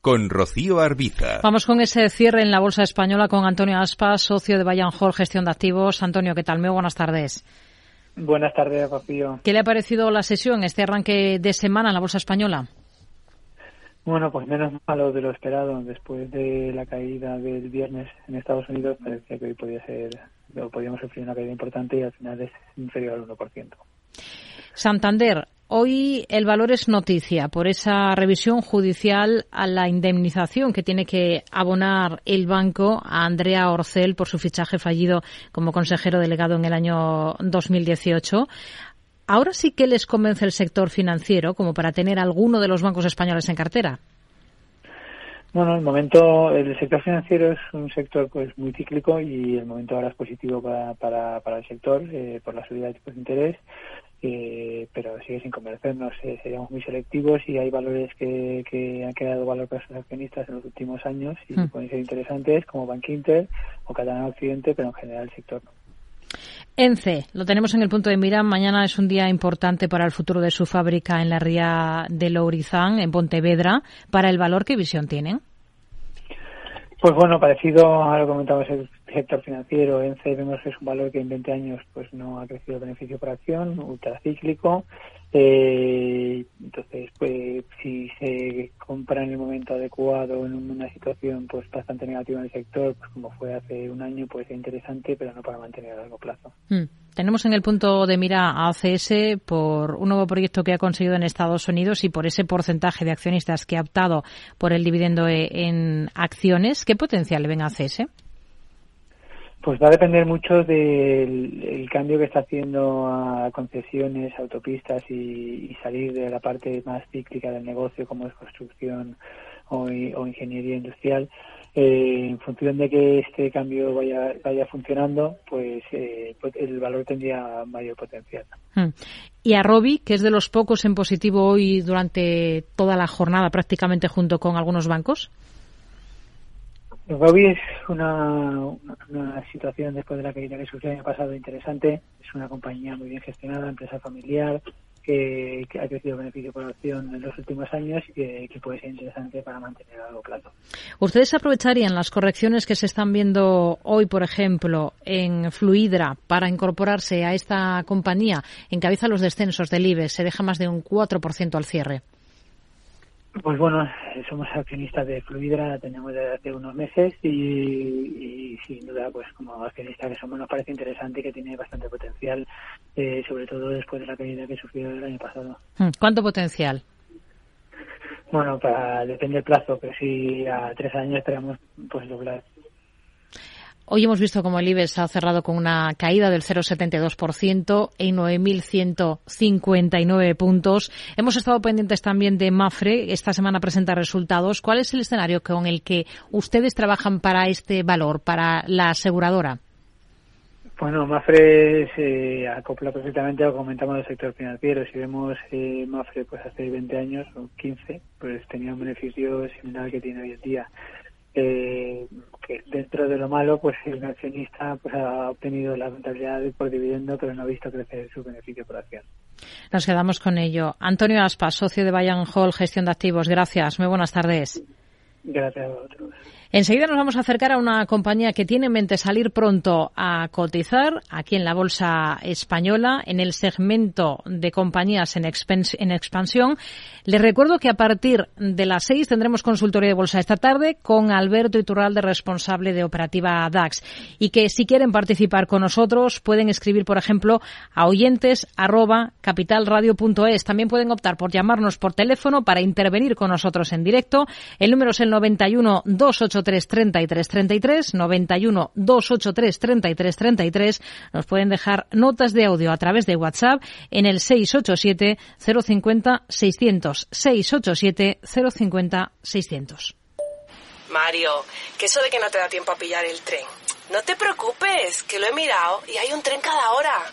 con Rocío Arbiza. Vamos con ese cierre en la Bolsa Española con Antonio Aspas, socio de Bayern Hall Gestión de Activos. Antonio, ¿qué tal? Muy buenas tardes. Buenas tardes, Rocío. ¿Qué le ha parecido la sesión, este arranque de semana en la Bolsa Española? Bueno, pues menos malo de lo esperado. Después de la caída del viernes en Estados Unidos, parecía que hoy podía ser, o podíamos sufrir una caída importante y al final es inferior al 1%. Santander, Hoy el valor es noticia por esa revisión judicial a la indemnización que tiene que abonar el banco a Andrea Orcel por su fichaje fallido como consejero delegado en el año 2018. Ahora sí que les convence el sector financiero como para tener alguno de los bancos españoles en cartera. Bueno, el momento, el sector financiero es un sector pues muy cíclico y el momento ahora es positivo para, para, para el sector eh, por la subida de tipos de interés eh, pero sigue sin convencernos. Eh, seríamos muy selectivos y hay valores que, que han creado valor para sus accionistas en los últimos años y hmm. pueden ser interesantes, como Bank Inter o Catalana Occidente, pero en general el sector no. ENCE, lo tenemos en el punto de mira. Mañana es un día importante para el futuro de su fábrica en la ría de Lourizán, en Pontevedra. ¿Para el valor qué visión tienen? Pues bueno, parecido a lo que comentamos el sector financiero, ENCE vemos que es un valor que en 20 años pues no ha crecido beneficio por acción, ultracíclico. Eh, entonces, pues si se compra en el momento adecuado, en una situación pues bastante negativa en el sector, pues como fue hace un año, puede ser interesante, pero no para mantener a largo plazo. Hmm. Tenemos en el punto de mira a ACS por un nuevo proyecto que ha conseguido en Estados Unidos y por ese porcentaje de accionistas que ha optado por el dividendo en acciones. ¿Qué potencial le ven a ACS? Pues va a depender mucho del cambio que está haciendo a concesiones, autopistas y, salir de la parte más cíclica del negocio como es construcción o, ingeniería industrial. Eh, en función de que este cambio vaya, vaya funcionando, pues, eh, pues el valor tendría mayor potencial. Hmm. Y a Robi, que es de los pocos en positivo hoy durante toda la jornada prácticamente junto con algunos bancos. Robi es una, situación después de la caída que sufrió el año pasado interesante. Es una compañía muy bien gestionada, empresa familiar, que, ha crecido beneficio por acción en los últimos años y que, puede ser interesante para mantener a largo plazo. ¿Ustedes aprovecharían las correcciones que se están viendo hoy, por ejemplo, en Fluidra para incorporarse a esta compañía? Encabeza los descensos del IBEX, se deja más de un 4% al cierre. Pues bueno, somos accionistas de Fluidra, tenemos desde hace unos meses y, sin duda, pues como accionista que somos, nos parece interesante y que tiene bastante potencial, eh, sobre todo después de la caída que sufrió el año pasado. Hmm, ¿Cuánto potencial? Bueno, para, depende del plazo, pero si a tres años esperamos pues doblar Hoy hemos visto como el IBEX ha cerrado con una caída del 0,72% en 9.159 puntos. Hemos estado pendientes también de Mafre. Esta semana presenta resultados. ¿Cuál es el escenario con el que ustedes trabajan para este valor, para la aseguradora? Bueno, Mafre se acopla perfectamente a lo que comentamos del sector financiero. Si vemos eh, Mafre pues hace 20 años o 15, pues tenía un beneficio similar al que tiene hoy en día eh, que dentro de lo malo, pues el accionista pues, ha obtenido la rentabilidad por dividendo, pero no ha visto crecer su beneficio por acción. Nos quedamos con ello. Antonio Aspas, socio de Bayern Hall, Gestión de Activos. Gracias. Muy buenas tardes. Gracias a vosotros. Enseguida nos vamos a acercar a una compañía que tiene en mente salir pronto a cotizar aquí en la Bolsa Española, en el segmento de compañías en, expansión. Les recuerdo que a partir de las seis tendremos consultoría de bolsa esta tarde con Alberto Iturralde, responsable de operativa DAX. Y que si quieren participar con nosotros pueden escribir, por ejemplo, a oyentes capitalradio.es. También pueden optar por llamarnos por teléfono para intervenir con nosotros en directo. El número es el 91 28 283 33 91 283 33 33. Nos pueden dejar notas de audio a través de WhatsApp en el 687 050 600 687 050 600. Mario, que eso de que no te da tiempo a pillar el tren. No te preocupes, que lo he mirado y hay un tren cada hora.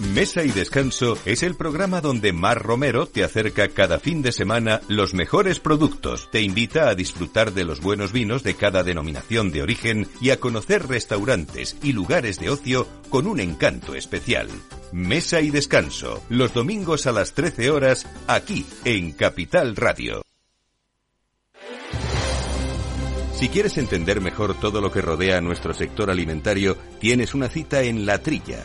Mesa y Descanso es el programa donde Mar Romero te acerca cada fin de semana los mejores productos, te invita a disfrutar de los buenos vinos de cada denominación de origen y a conocer restaurantes y lugares de ocio con un encanto especial. Mesa y Descanso, los domingos a las 13 horas, aquí en Capital Radio. Si quieres entender mejor todo lo que rodea a nuestro sector alimentario, tienes una cita en La Trilla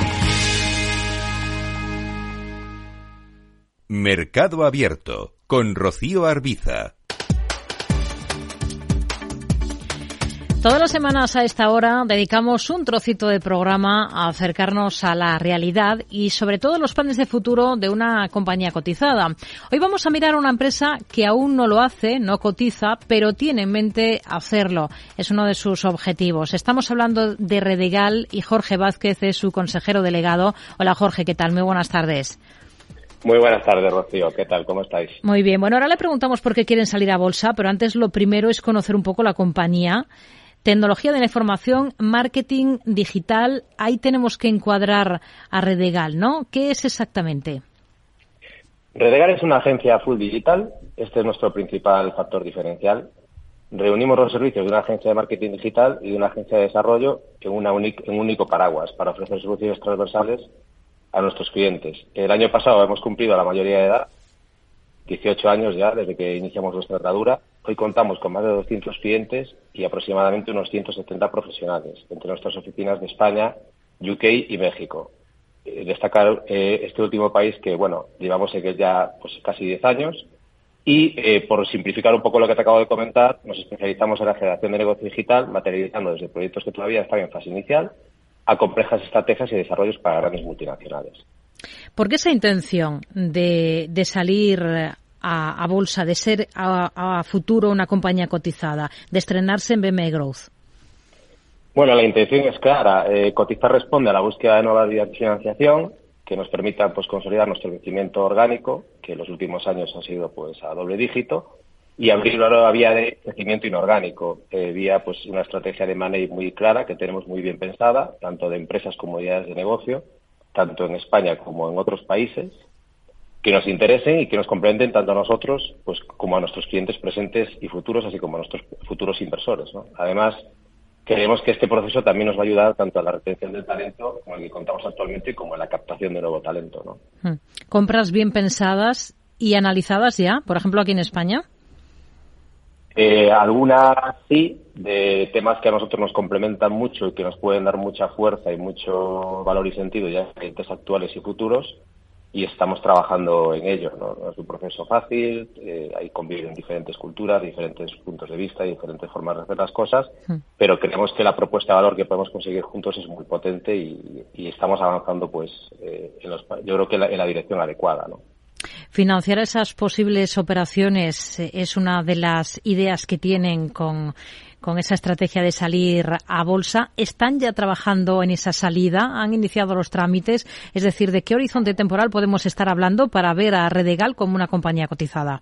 Mercado Abierto con Rocío Arbiza. Todas las semanas a esta hora dedicamos un trocito de programa a acercarnos a la realidad y sobre todo los planes de futuro de una compañía cotizada. Hoy vamos a mirar a una empresa que aún no lo hace, no cotiza, pero tiene en mente hacerlo. Es uno de sus objetivos. Estamos hablando de Redegal y Jorge Vázquez es su consejero delegado. Hola Jorge, ¿qué tal? Muy buenas tardes. Muy buenas tardes, Rocío. ¿Qué tal? ¿Cómo estáis? Muy bien. Bueno, ahora le preguntamos por qué quieren salir a bolsa, pero antes lo primero es conocer un poco la compañía. Tecnología de la información, marketing digital, ahí tenemos que encuadrar a Redegal, ¿no? ¿Qué es exactamente? Redegal es una agencia full digital. Este es nuestro principal factor diferencial. Reunimos los servicios de una agencia de marketing digital y de una agencia de desarrollo en, una en un único paraguas para ofrecer soluciones transversales a nuestros clientes. El año pasado hemos cumplido la mayoría de edad, 18 años ya desde que iniciamos nuestra andadura. Hoy contamos con más de 200 clientes y aproximadamente unos 170 profesionales entre nuestras oficinas de España, UK y México. destacar este último país que, bueno, llevamos en ya pues, casi 10 años y eh, por simplificar un poco lo que te acabo de comentar, nos especializamos en la generación de negocio digital, materializando desde proyectos que todavía están en fase inicial a complejas estrategias y desarrollos para grandes multinacionales. ¿Por qué esa intención de, salir a, bolsa, de ser a, futuro una compañía cotizada, de estrenarse en BME Growth? Bueno, la intención es clara. Eh, cotizar responde a la búsqueda de de financiación que nos permitan pues consolidar nuestro crecimiento orgánico, que en los últimos años ha sido pues a doble dígito, y abrir una vía de crecimiento inorgánico, eh, vía pues una estrategia de money muy clara que tenemos muy bien pensada, tanto de empresas como de de negocio, tanto en España como en otros países, que nos interesen y que nos complementen tanto a nosotros pues como a nuestros clientes presentes y futuros, así como a nuestros futuros inversores. Además, creemos que este proceso también nos va a ayudar tanto a la retención del talento con el que contamos actualmente como en la captación de nuevo talento. ¿no? Hmm. ¿Compras bien pensadas y analizadas ya, por ejemplo, aquí en España? Eh, algunas sí, de temas que a nosotros nos complementan mucho y que nos pueden dar mucha fuerza y mucho valor y sentido ya en clientes actuales y futuros y estamos trabajando en ello. No, es un proceso fácil, eh, hay conviven diferentes culturas, diferentes puntos de vista, y diferentes formas de hacer las cosas, hmm. pero creemos que la propuesta de valor que podemos conseguir juntos es muy potente y, estamos avanzando, pues, eh, en los, yo creo que en la dirección adecuada. ¿no? Financiar esas posibles operaciones eh, es una de las ideas que tienen con con esa estrategia de salir a bolsa. ¿Están ya trabajando en esa salida? ¿Han iniciado los trámites? Es decir, ¿de qué horizonte temporal podemos estar hablando para ver a Redegal como una compañía cotizada?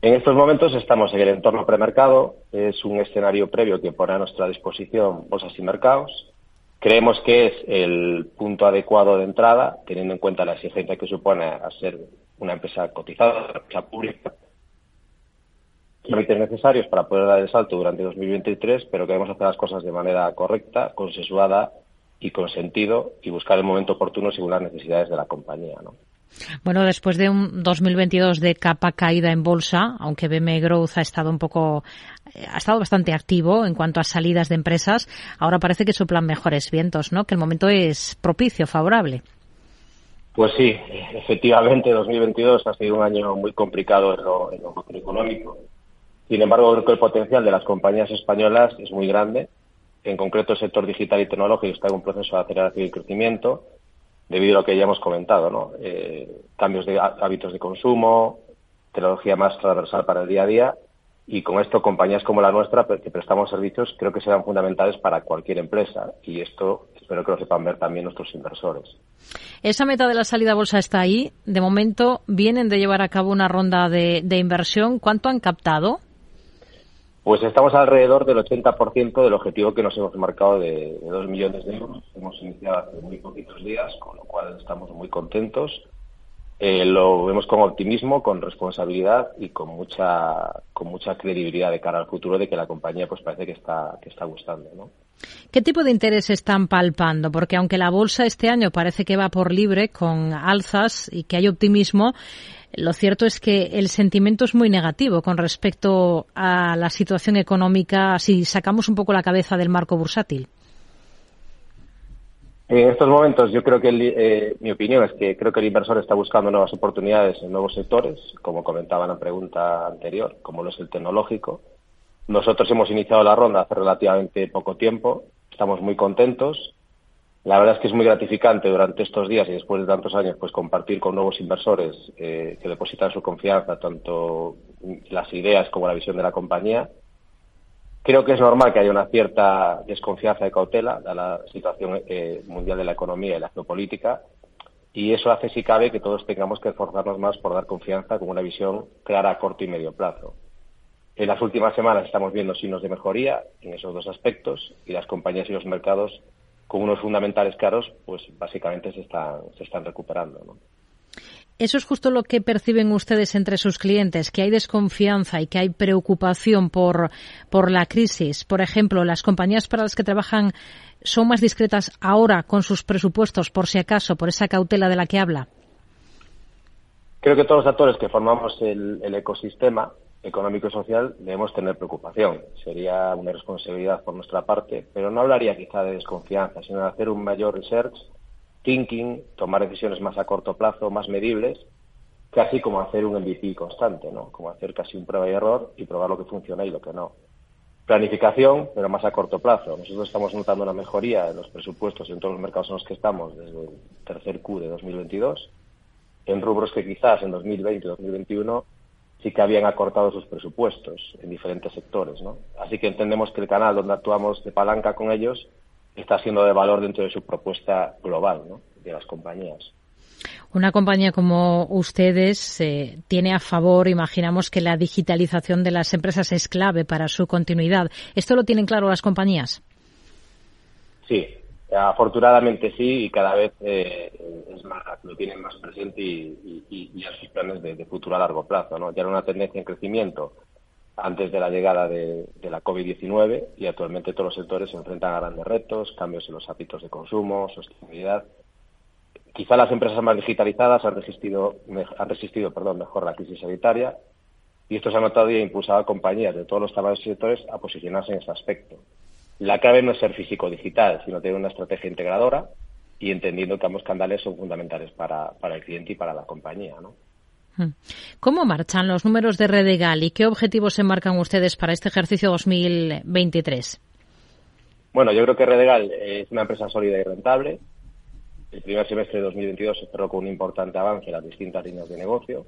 En estos momentos estamos en el entorno premercado. Es un escenario previo que pone a nuestra disposición bolsas y mercados. Creemos que es el punto adecuado de entrada, teniendo en cuenta la exigencia que supone a ser una empresa cotizada, una empresa pública, trámites necesarios para poder dar el salto durante 2023, pero queremos hacer las cosas de manera correcta, consensuada y con sentido y buscar el momento oportuno según las necesidades de la compañía. ¿no? Bueno, después de un 2022 de capa caída en bolsa, aunque BME Growth ha estado un poco, eh, ha estado bastante activo en cuanto a salidas de empresas, ahora parece que soplan mejores vientos, ¿no? Que el momento es propicio, favorable. Pues sí, efectivamente 2022 ha sido un año muy complicado en lo, en lo macroeconómico sin embargo, creo que el potencial de las compañías españolas es muy grande. En concreto, el sector digital y tecnológico está en un proceso de aceleración y crecimiento debido a lo que ya hemos comentado, ¿no? Eh, cambios de hábitos de consumo, tecnología más transversal para el día a día y con esto compañías como la nuestra que prestamos servicios creo que serán fundamentales para cualquier empresa y esto espero que lo sepan ver también nuestros inversores. Esa meta de la salida a bolsa está ahí. De momento vienen de llevar a cabo una ronda de inversión. ¿Cuánto han captado? Pues estamos alrededor del 80% del objetivo que nos hemos marcado de, de 2 millones de euros. Hemos iniciado hace muy poquitos días, con lo cual estamos muy contentos. Eh, lo vemos con optimismo, con responsabilidad y con mucha con mucha credibilidad de cara al futuro de que la compañía pues parece que está que está gustando, ¿no? ¿Qué tipo de interés están palpando? Porque aunque la bolsa este año parece que va por libre con alzas y que hay optimismo, lo cierto es que el sentimiento es muy negativo con respecto a la situación económica si sacamos un poco la cabeza del marco bursátil. En estos momentos yo creo que eh, mi opinión es que creo que el inversor está buscando nuevas oportunidades en nuevos sectores, como comentaba en la pregunta anterior, como lo es el tecnológico. Nosotros hemos iniciado la ronda hace relativamente poco tiempo, estamos muy contentos la verdad es que es muy gratificante durante estos días y después de tantos años pues compartir con nuevos inversores eh, que depositan su confianza tanto las ideas como la visión de la compañía. Creo que es normal que haya una cierta desconfianza y cautela de la situación eh, mundial de la economía y la geopolítica y eso hace, si cabe, que todos tengamos que esforzarnos más por dar confianza con una visión clara a corto y medio plazo. En las últimas semanas estamos viendo signos de mejoría en esos dos aspectos y las compañías y los mercados con unos fundamentales caros, pues básicamente se están, se están recuperando. ¿no? Eso es justo lo que perciben ustedes entre sus clientes, que hay desconfianza y que hay preocupación por, por la crisis. Por ejemplo, las compañías para las que trabajan son más discretas ahora con sus presupuestos, por si acaso, por esa cautela de la que habla. Creo que todos los actores que formamos el, el ecosistema económico y social debemos tener preocupación. Sería una responsabilidad por nuestra parte, pero no hablaría quizá de desconfianza, sino de hacer un mayor research thinking, tomar decisiones más a corto plazo, más medibles, casi como hacer un MVP constante, ¿no? Como hacer casi un prueba y error y probar lo que funciona y lo que no. Planificación, pero más a corto plazo. Nosotros estamos notando una mejoría en los presupuestos en todos los mercados en los que estamos desde el tercer Q de 2022, en rubros que quizás en 2020 y 2021 sí que habían acortado sus presupuestos en diferentes sectores, ¿no? Así que entendemos que el canal donde actuamos de palanca con ellos está siendo de valor dentro de su propuesta global, ¿no? De las compañías. Una compañía como ustedes eh, tiene a favor, imaginamos que la digitalización de las empresas es clave para su continuidad. ¿Esto lo tienen claro las compañías? Sí, afortunadamente sí y cada vez eh, es más, lo tienen más presente y, y, y, sus planes de, futuro a largo plazo. ¿no? Ya era una tendencia en crecimiento antes de la llegada de, de la COVID-19 y actualmente todos los sectores se enfrentan a grandes retos, cambios en los hábitos de consumo, sostenibilidad Quizá las empresas más digitalizadas han resistido, han resistido perdón, mejor la crisis sanitaria y esto se ha notado y ha impulsado a compañías de todos los tamaños y sectores a posicionarse en ese aspecto. La clave no es ser físico-digital, sino tener una estrategia integradora y entendiendo que ambos canales son fundamentales para, para el cliente y para la compañía. ¿no? Hmm. ¿Cómo marchan los números de Redegal y qué objetivos se marcan ustedes para este ejercicio 2023? Bueno, yo creo que Redegal es una empresa sólida y rentable. El primer semestre de 2022 se cerró con un importante avance en las distintas líneas de negocio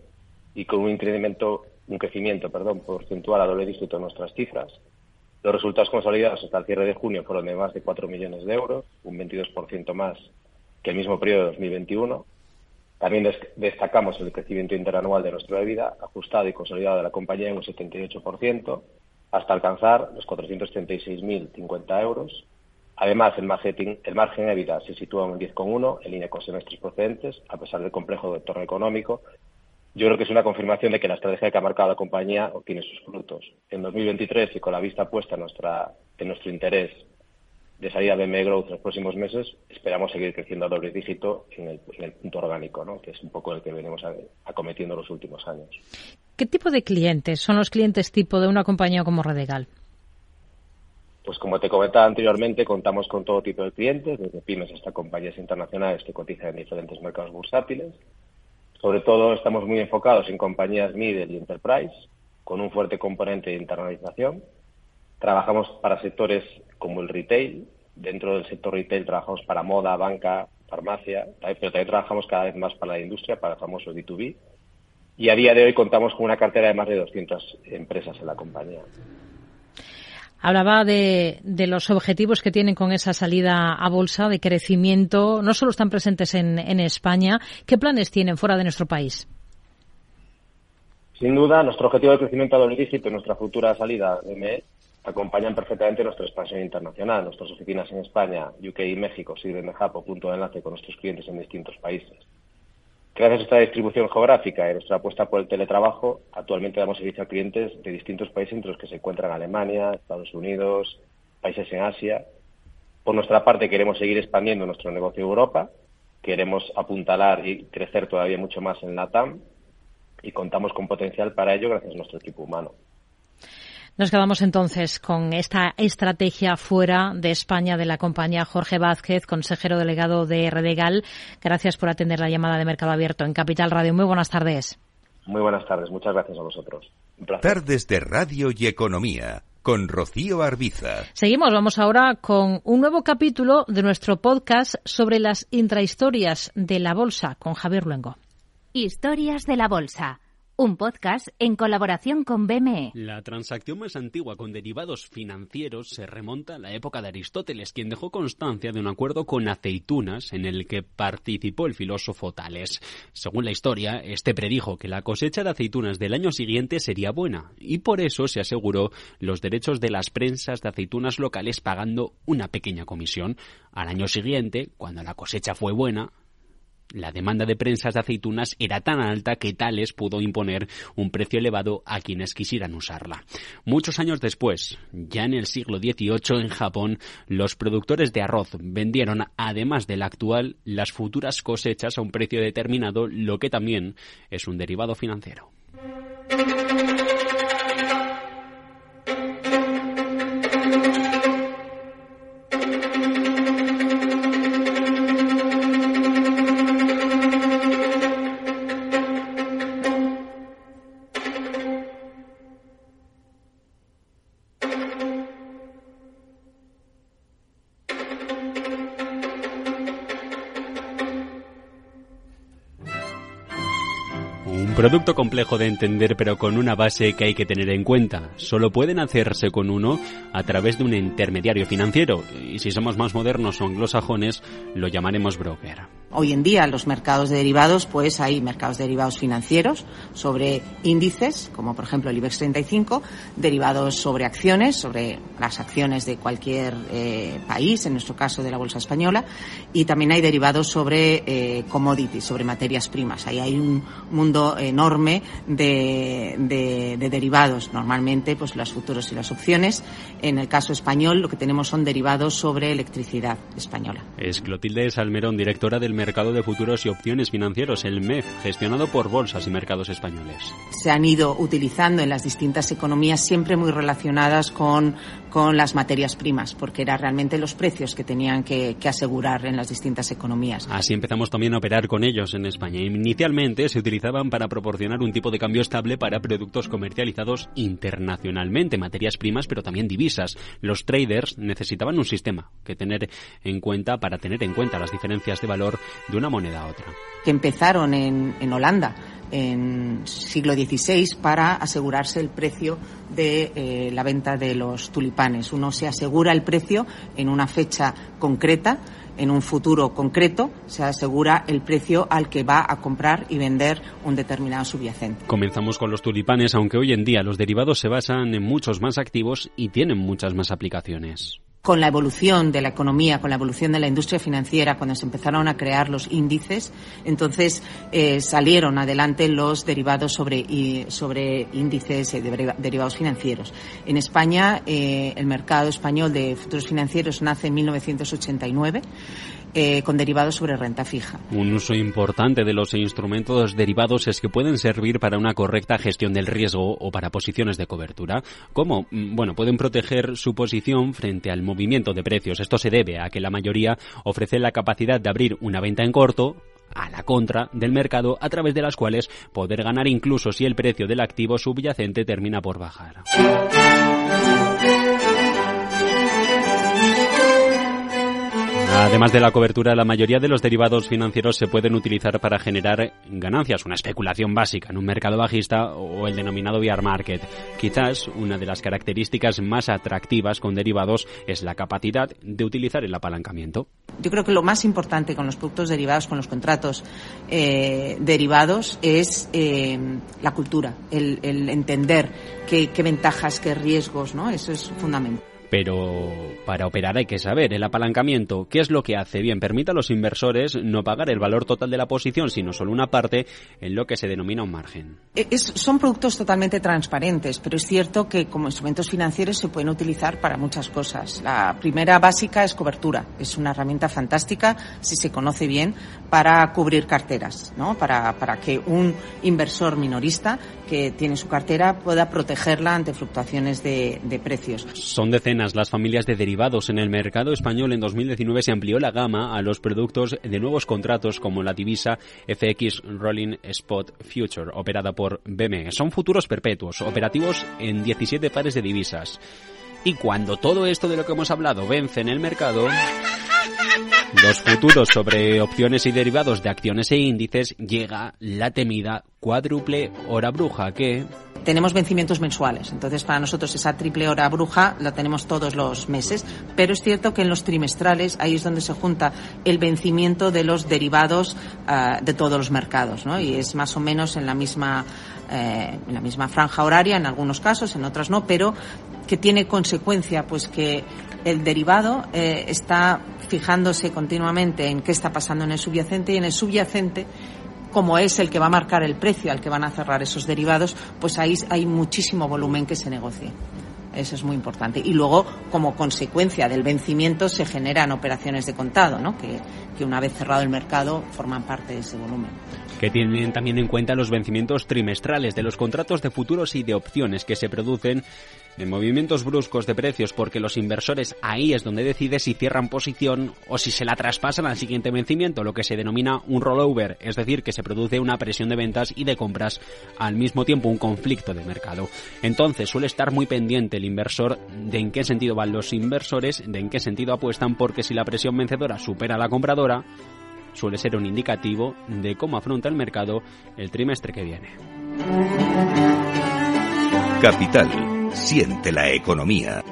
y con un incremento, un crecimiento, perdón, porcentual a doble dígito en nuestras cifras. Los resultados consolidados hasta el cierre de junio fueron de más de 4 millones de euros, un 22% más que el mismo periodo de 2021. También destacamos el crecimiento interanual de nuestra vida, ajustado y consolidado de la compañía en un 78%, hasta alcanzar los 436.050 euros, Además, el margen, el margen EBITDA se sitúa en un 10,1 en línea con semestres procedentes, a pesar del complejo entorno económico. Yo creo que es una confirmación de que la estrategia que ha marcado la compañía obtiene sus frutos. En 2023, y con la vista puesta en, nuestra, en nuestro interés de salida de BME Growth en los próximos meses, esperamos seguir creciendo a doble dígito en el, en el punto orgánico, ¿no? que es un poco el que venimos acometiendo los últimos años. ¿Qué tipo de clientes son los clientes tipo de una compañía como Redegal? Pues como te comentaba anteriormente, contamos con todo tipo de clientes, desde pymes hasta compañías internacionales que cotizan en diferentes mercados bursátiles. Sobre todo estamos muy enfocados en compañías middle y enterprise, con un fuerte componente de internalización. Trabajamos para sectores como el retail. Dentro del sector retail trabajamos para moda, banca, farmacia, pero también trabajamos cada vez más para la industria, para el famoso B2B. Y a día de hoy contamos con una cartera de más de 200 empresas en la compañía. Hablaba de, los objetivos que tienen con esa salida a bolsa de crecimiento. No solo están presentes en, España. ¿Qué planes tienen fuera de nuestro país? Sin duda, nuestro objetivo de crecimiento a doble dígito y nuestra futura salida de ME acompañan perfectamente nuestra expansión internacional. Nuestras oficinas en España, UK y México sirven de hub o punto de enlace con nuestros clientes en distintos países. Gracias a esta distribución geográfica y nuestra apuesta por el teletrabajo, actualmente damos servicio a clientes de distintos países entre los que se encuentran Alemania, Estados Unidos, países en Asia. Por nuestra parte, queremos seguir expandiendo nuestro negocio en Europa, queremos apuntalar y crecer todavía mucho más en la TAM y contamos con potencial para ello gracias a nuestro equipo humano. Nos quedamos entonces con esta estrategia fuera de España de la compañía Jorge Vázquez, consejero delegado de Redegal. Gracias por atender la llamada de Mercado Abierto en Capital Radio. Muy buenas tardes. Muy buenas tardes. Muchas gracias a vosotros. Tardes de Radio y Economía con Rocío Arbiza. Seguimos, vamos ahora con un nuevo capítulo de nuestro podcast sobre las intrahistorias de la bolsa con Javier Luengo. Historias de la bolsa un podcast en colaboración con BME. La transacción más antigua con derivados financieros se remonta a la época de Aristóteles, quien dejó constancia de un acuerdo con aceitunas en el que participó el filósofo Tales. Según la historia, este predijo que la cosecha de aceitunas del año siguiente sería buena y por eso se aseguró los derechos de las prensas de aceitunas locales pagando una pequeña comisión. Al año siguiente, cuando la cosecha fue buena, la demanda de prensas de aceitunas era tan alta que Tales pudo imponer un precio elevado a quienes quisieran usarla. Muchos años después, ya en el siglo XVIII en Japón, los productores de arroz vendieron, además del actual, las futuras cosechas a un precio determinado, lo que también es un derivado financiero. Producto complejo de entender pero con una base que hay que tener en cuenta. Solo pueden hacerse con uno a través de un intermediario financiero y si somos más modernos o anglosajones lo llamaremos broker. Hoy en día los mercados de derivados, pues hay mercados de derivados financieros sobre índices, como por ejemplo el IBEX 35, derivados sobre acciones, sobre las acciones de cualquier eh, país, en nuestro caso de la bolsa española, y también hay derivados sobre eh, commodities, sobre materias primas. Ahí hay un mundo enorme de, de, derivados, normalmente pues los futuros y las opciones. En el caso español lo que tenemos son derivados sobre electricidad española. Es Clotilde Salmerón, directora del de Futuros y Opciones Financieros, el MEF, gestionado por bolsas y mercados españoles. Se han ido utilizando en las distintas economías siempre muy relacionadas con, con las materias primas, porque eran realmente los precios que tenían que, que asegurar en las distintas economías. Así empezamos también a operar con ellos en España. Inicialmente se utilizaban para proporcionar un tipo de cambio estable para productos comercializados internacionalmente, materias primas, pero también divisas. Los traders necesitaban un sistema que tener en cuenta para tener en cuenta las diferencias de valor de una moneda a otra. Que empezaron en, en Holanda en siglo XVI para asegurarse el precio de eh, la venta de los tulipanes. Uno se asegura el precio en una fecha concreta, en un futuro concreto, se asegura el precio al que va a comprar y vender un determinado subyacente. Comenzamos con los tulipanes, aunque hoy en día los derivados se basan en muchos más activos y tienen muchas más aplicaciones con la evolución de la economía, con la evolución de la industria financiera, cuando se empezaron a crear los índices, entonces eh, salieron adelante los derivados sobre, sobre índices y derivados financieros. En España, eh, el mercado español de futuros financieros nace en 1989 eh, con derivados sobre renta fija. Un uso importante de los instrumentos derivados es que pueden servir para una correcta gestión del riesgo o para posiciones de cobertura. ¿Cómo? Mm, bueno, pueden proteger su posición frente al movimiento de precios. Esto se debe a que la mayoría ofrece la capacidad de abrir una venta en corto a la contra del mercado a través de las cuales poder ganar incluso si el precio del activo subyacente termina por bajar. Además de la cobertura, la mayoría de los derivados financieros se pueden utilizar para generar ganancias, una especulación básica en un mercado bajista o el denominado bear market. Quizás una de las características más atractivas con derivados es la capacidad de utilizar el apalancamiento. Yo creo que lo más importante con los productos derivados, con los contratos eh, derivados, es eh, la cultura, el, entender qué, qué ventajas, qué riesgos, ¿no? Eso es fundamental. Pero para operar hay que saber el apalancamiento. ¿Qué es lo que hace? Bien, permite a los inversores no pagar el valor total de la posición, sino solo una parte en lo que se denomina un margen. E, son productos totalmente transparentes, pero es cierto que como instrumentos financieros se pueden utilizar para muchas cosas. La primera básica es cobertura. Es una herramienta fantástica, si se conoce bien, para cubrir carteras, ¿no? para, para que un inversor minorista que tiene su cartera pueda protegerla ante fluctuaciones de, de precios. Son decenas las familias de derivados. En el mercado español en 2019 se amplió la gama a los productos de nuevos contratos como la divisa FX Rolling Spot Future, operada por BME. Son futuros perpetuos, operativos en 17 pares de divisas. Y cuando todo esto de lo que hemos hablado vence en el mercado, los futuros sobre opciones y derivados de acciones e índices llega la temida cuádruple hora bruja que tenemos vencimientos mensuales. Entonces, para nosotros esa triple hora bruja la tenemos todos los meses. Pero es cierto que en los trimestrales ahí es donde se junta el vencimiento de los derivados uh, de todos los mercados, ¿no? Y es más o menos en la misma eh, en la misma franja horaria, en algunos casos, en otras no, pero que tiene consecuencia, pues que el derivado eh, está fijándose continuamente en qué está pasando en el subyacente y en el subyacente como es el que va a marcar el precio al que van a cerrar esos derivados, pues ahí hay muchísimo volumen que se negocie. Eso es muy importante. Y luego, como consecuencia del vencimiento, se generan operaciones de contado, ¿no? que, que una vez cerrado el mercado forman parte de ese volumen. Que tienen también en cuenta los vencimientos trimestrales de los contratos de futuros y de opciones que se producen en movimientos bruscos de precios porque los inversores ahí es donde decide si cierran posición o si se la traspasan al siguiente vencimiento, lo que se denomina un rollover, es decir, que se produce una presión de ventas y de compras al mismo tiempo, un conflicto de mercado. Entonces suele estar muy pendiente el inversor de en qué sentido van los inversores, de en qué sentido apuestan, porque si la presión vencedora supera a la compradora, suele ser un indicativo de cómo afronta el mercado el trimestre que viene. Capital. Siente la economía.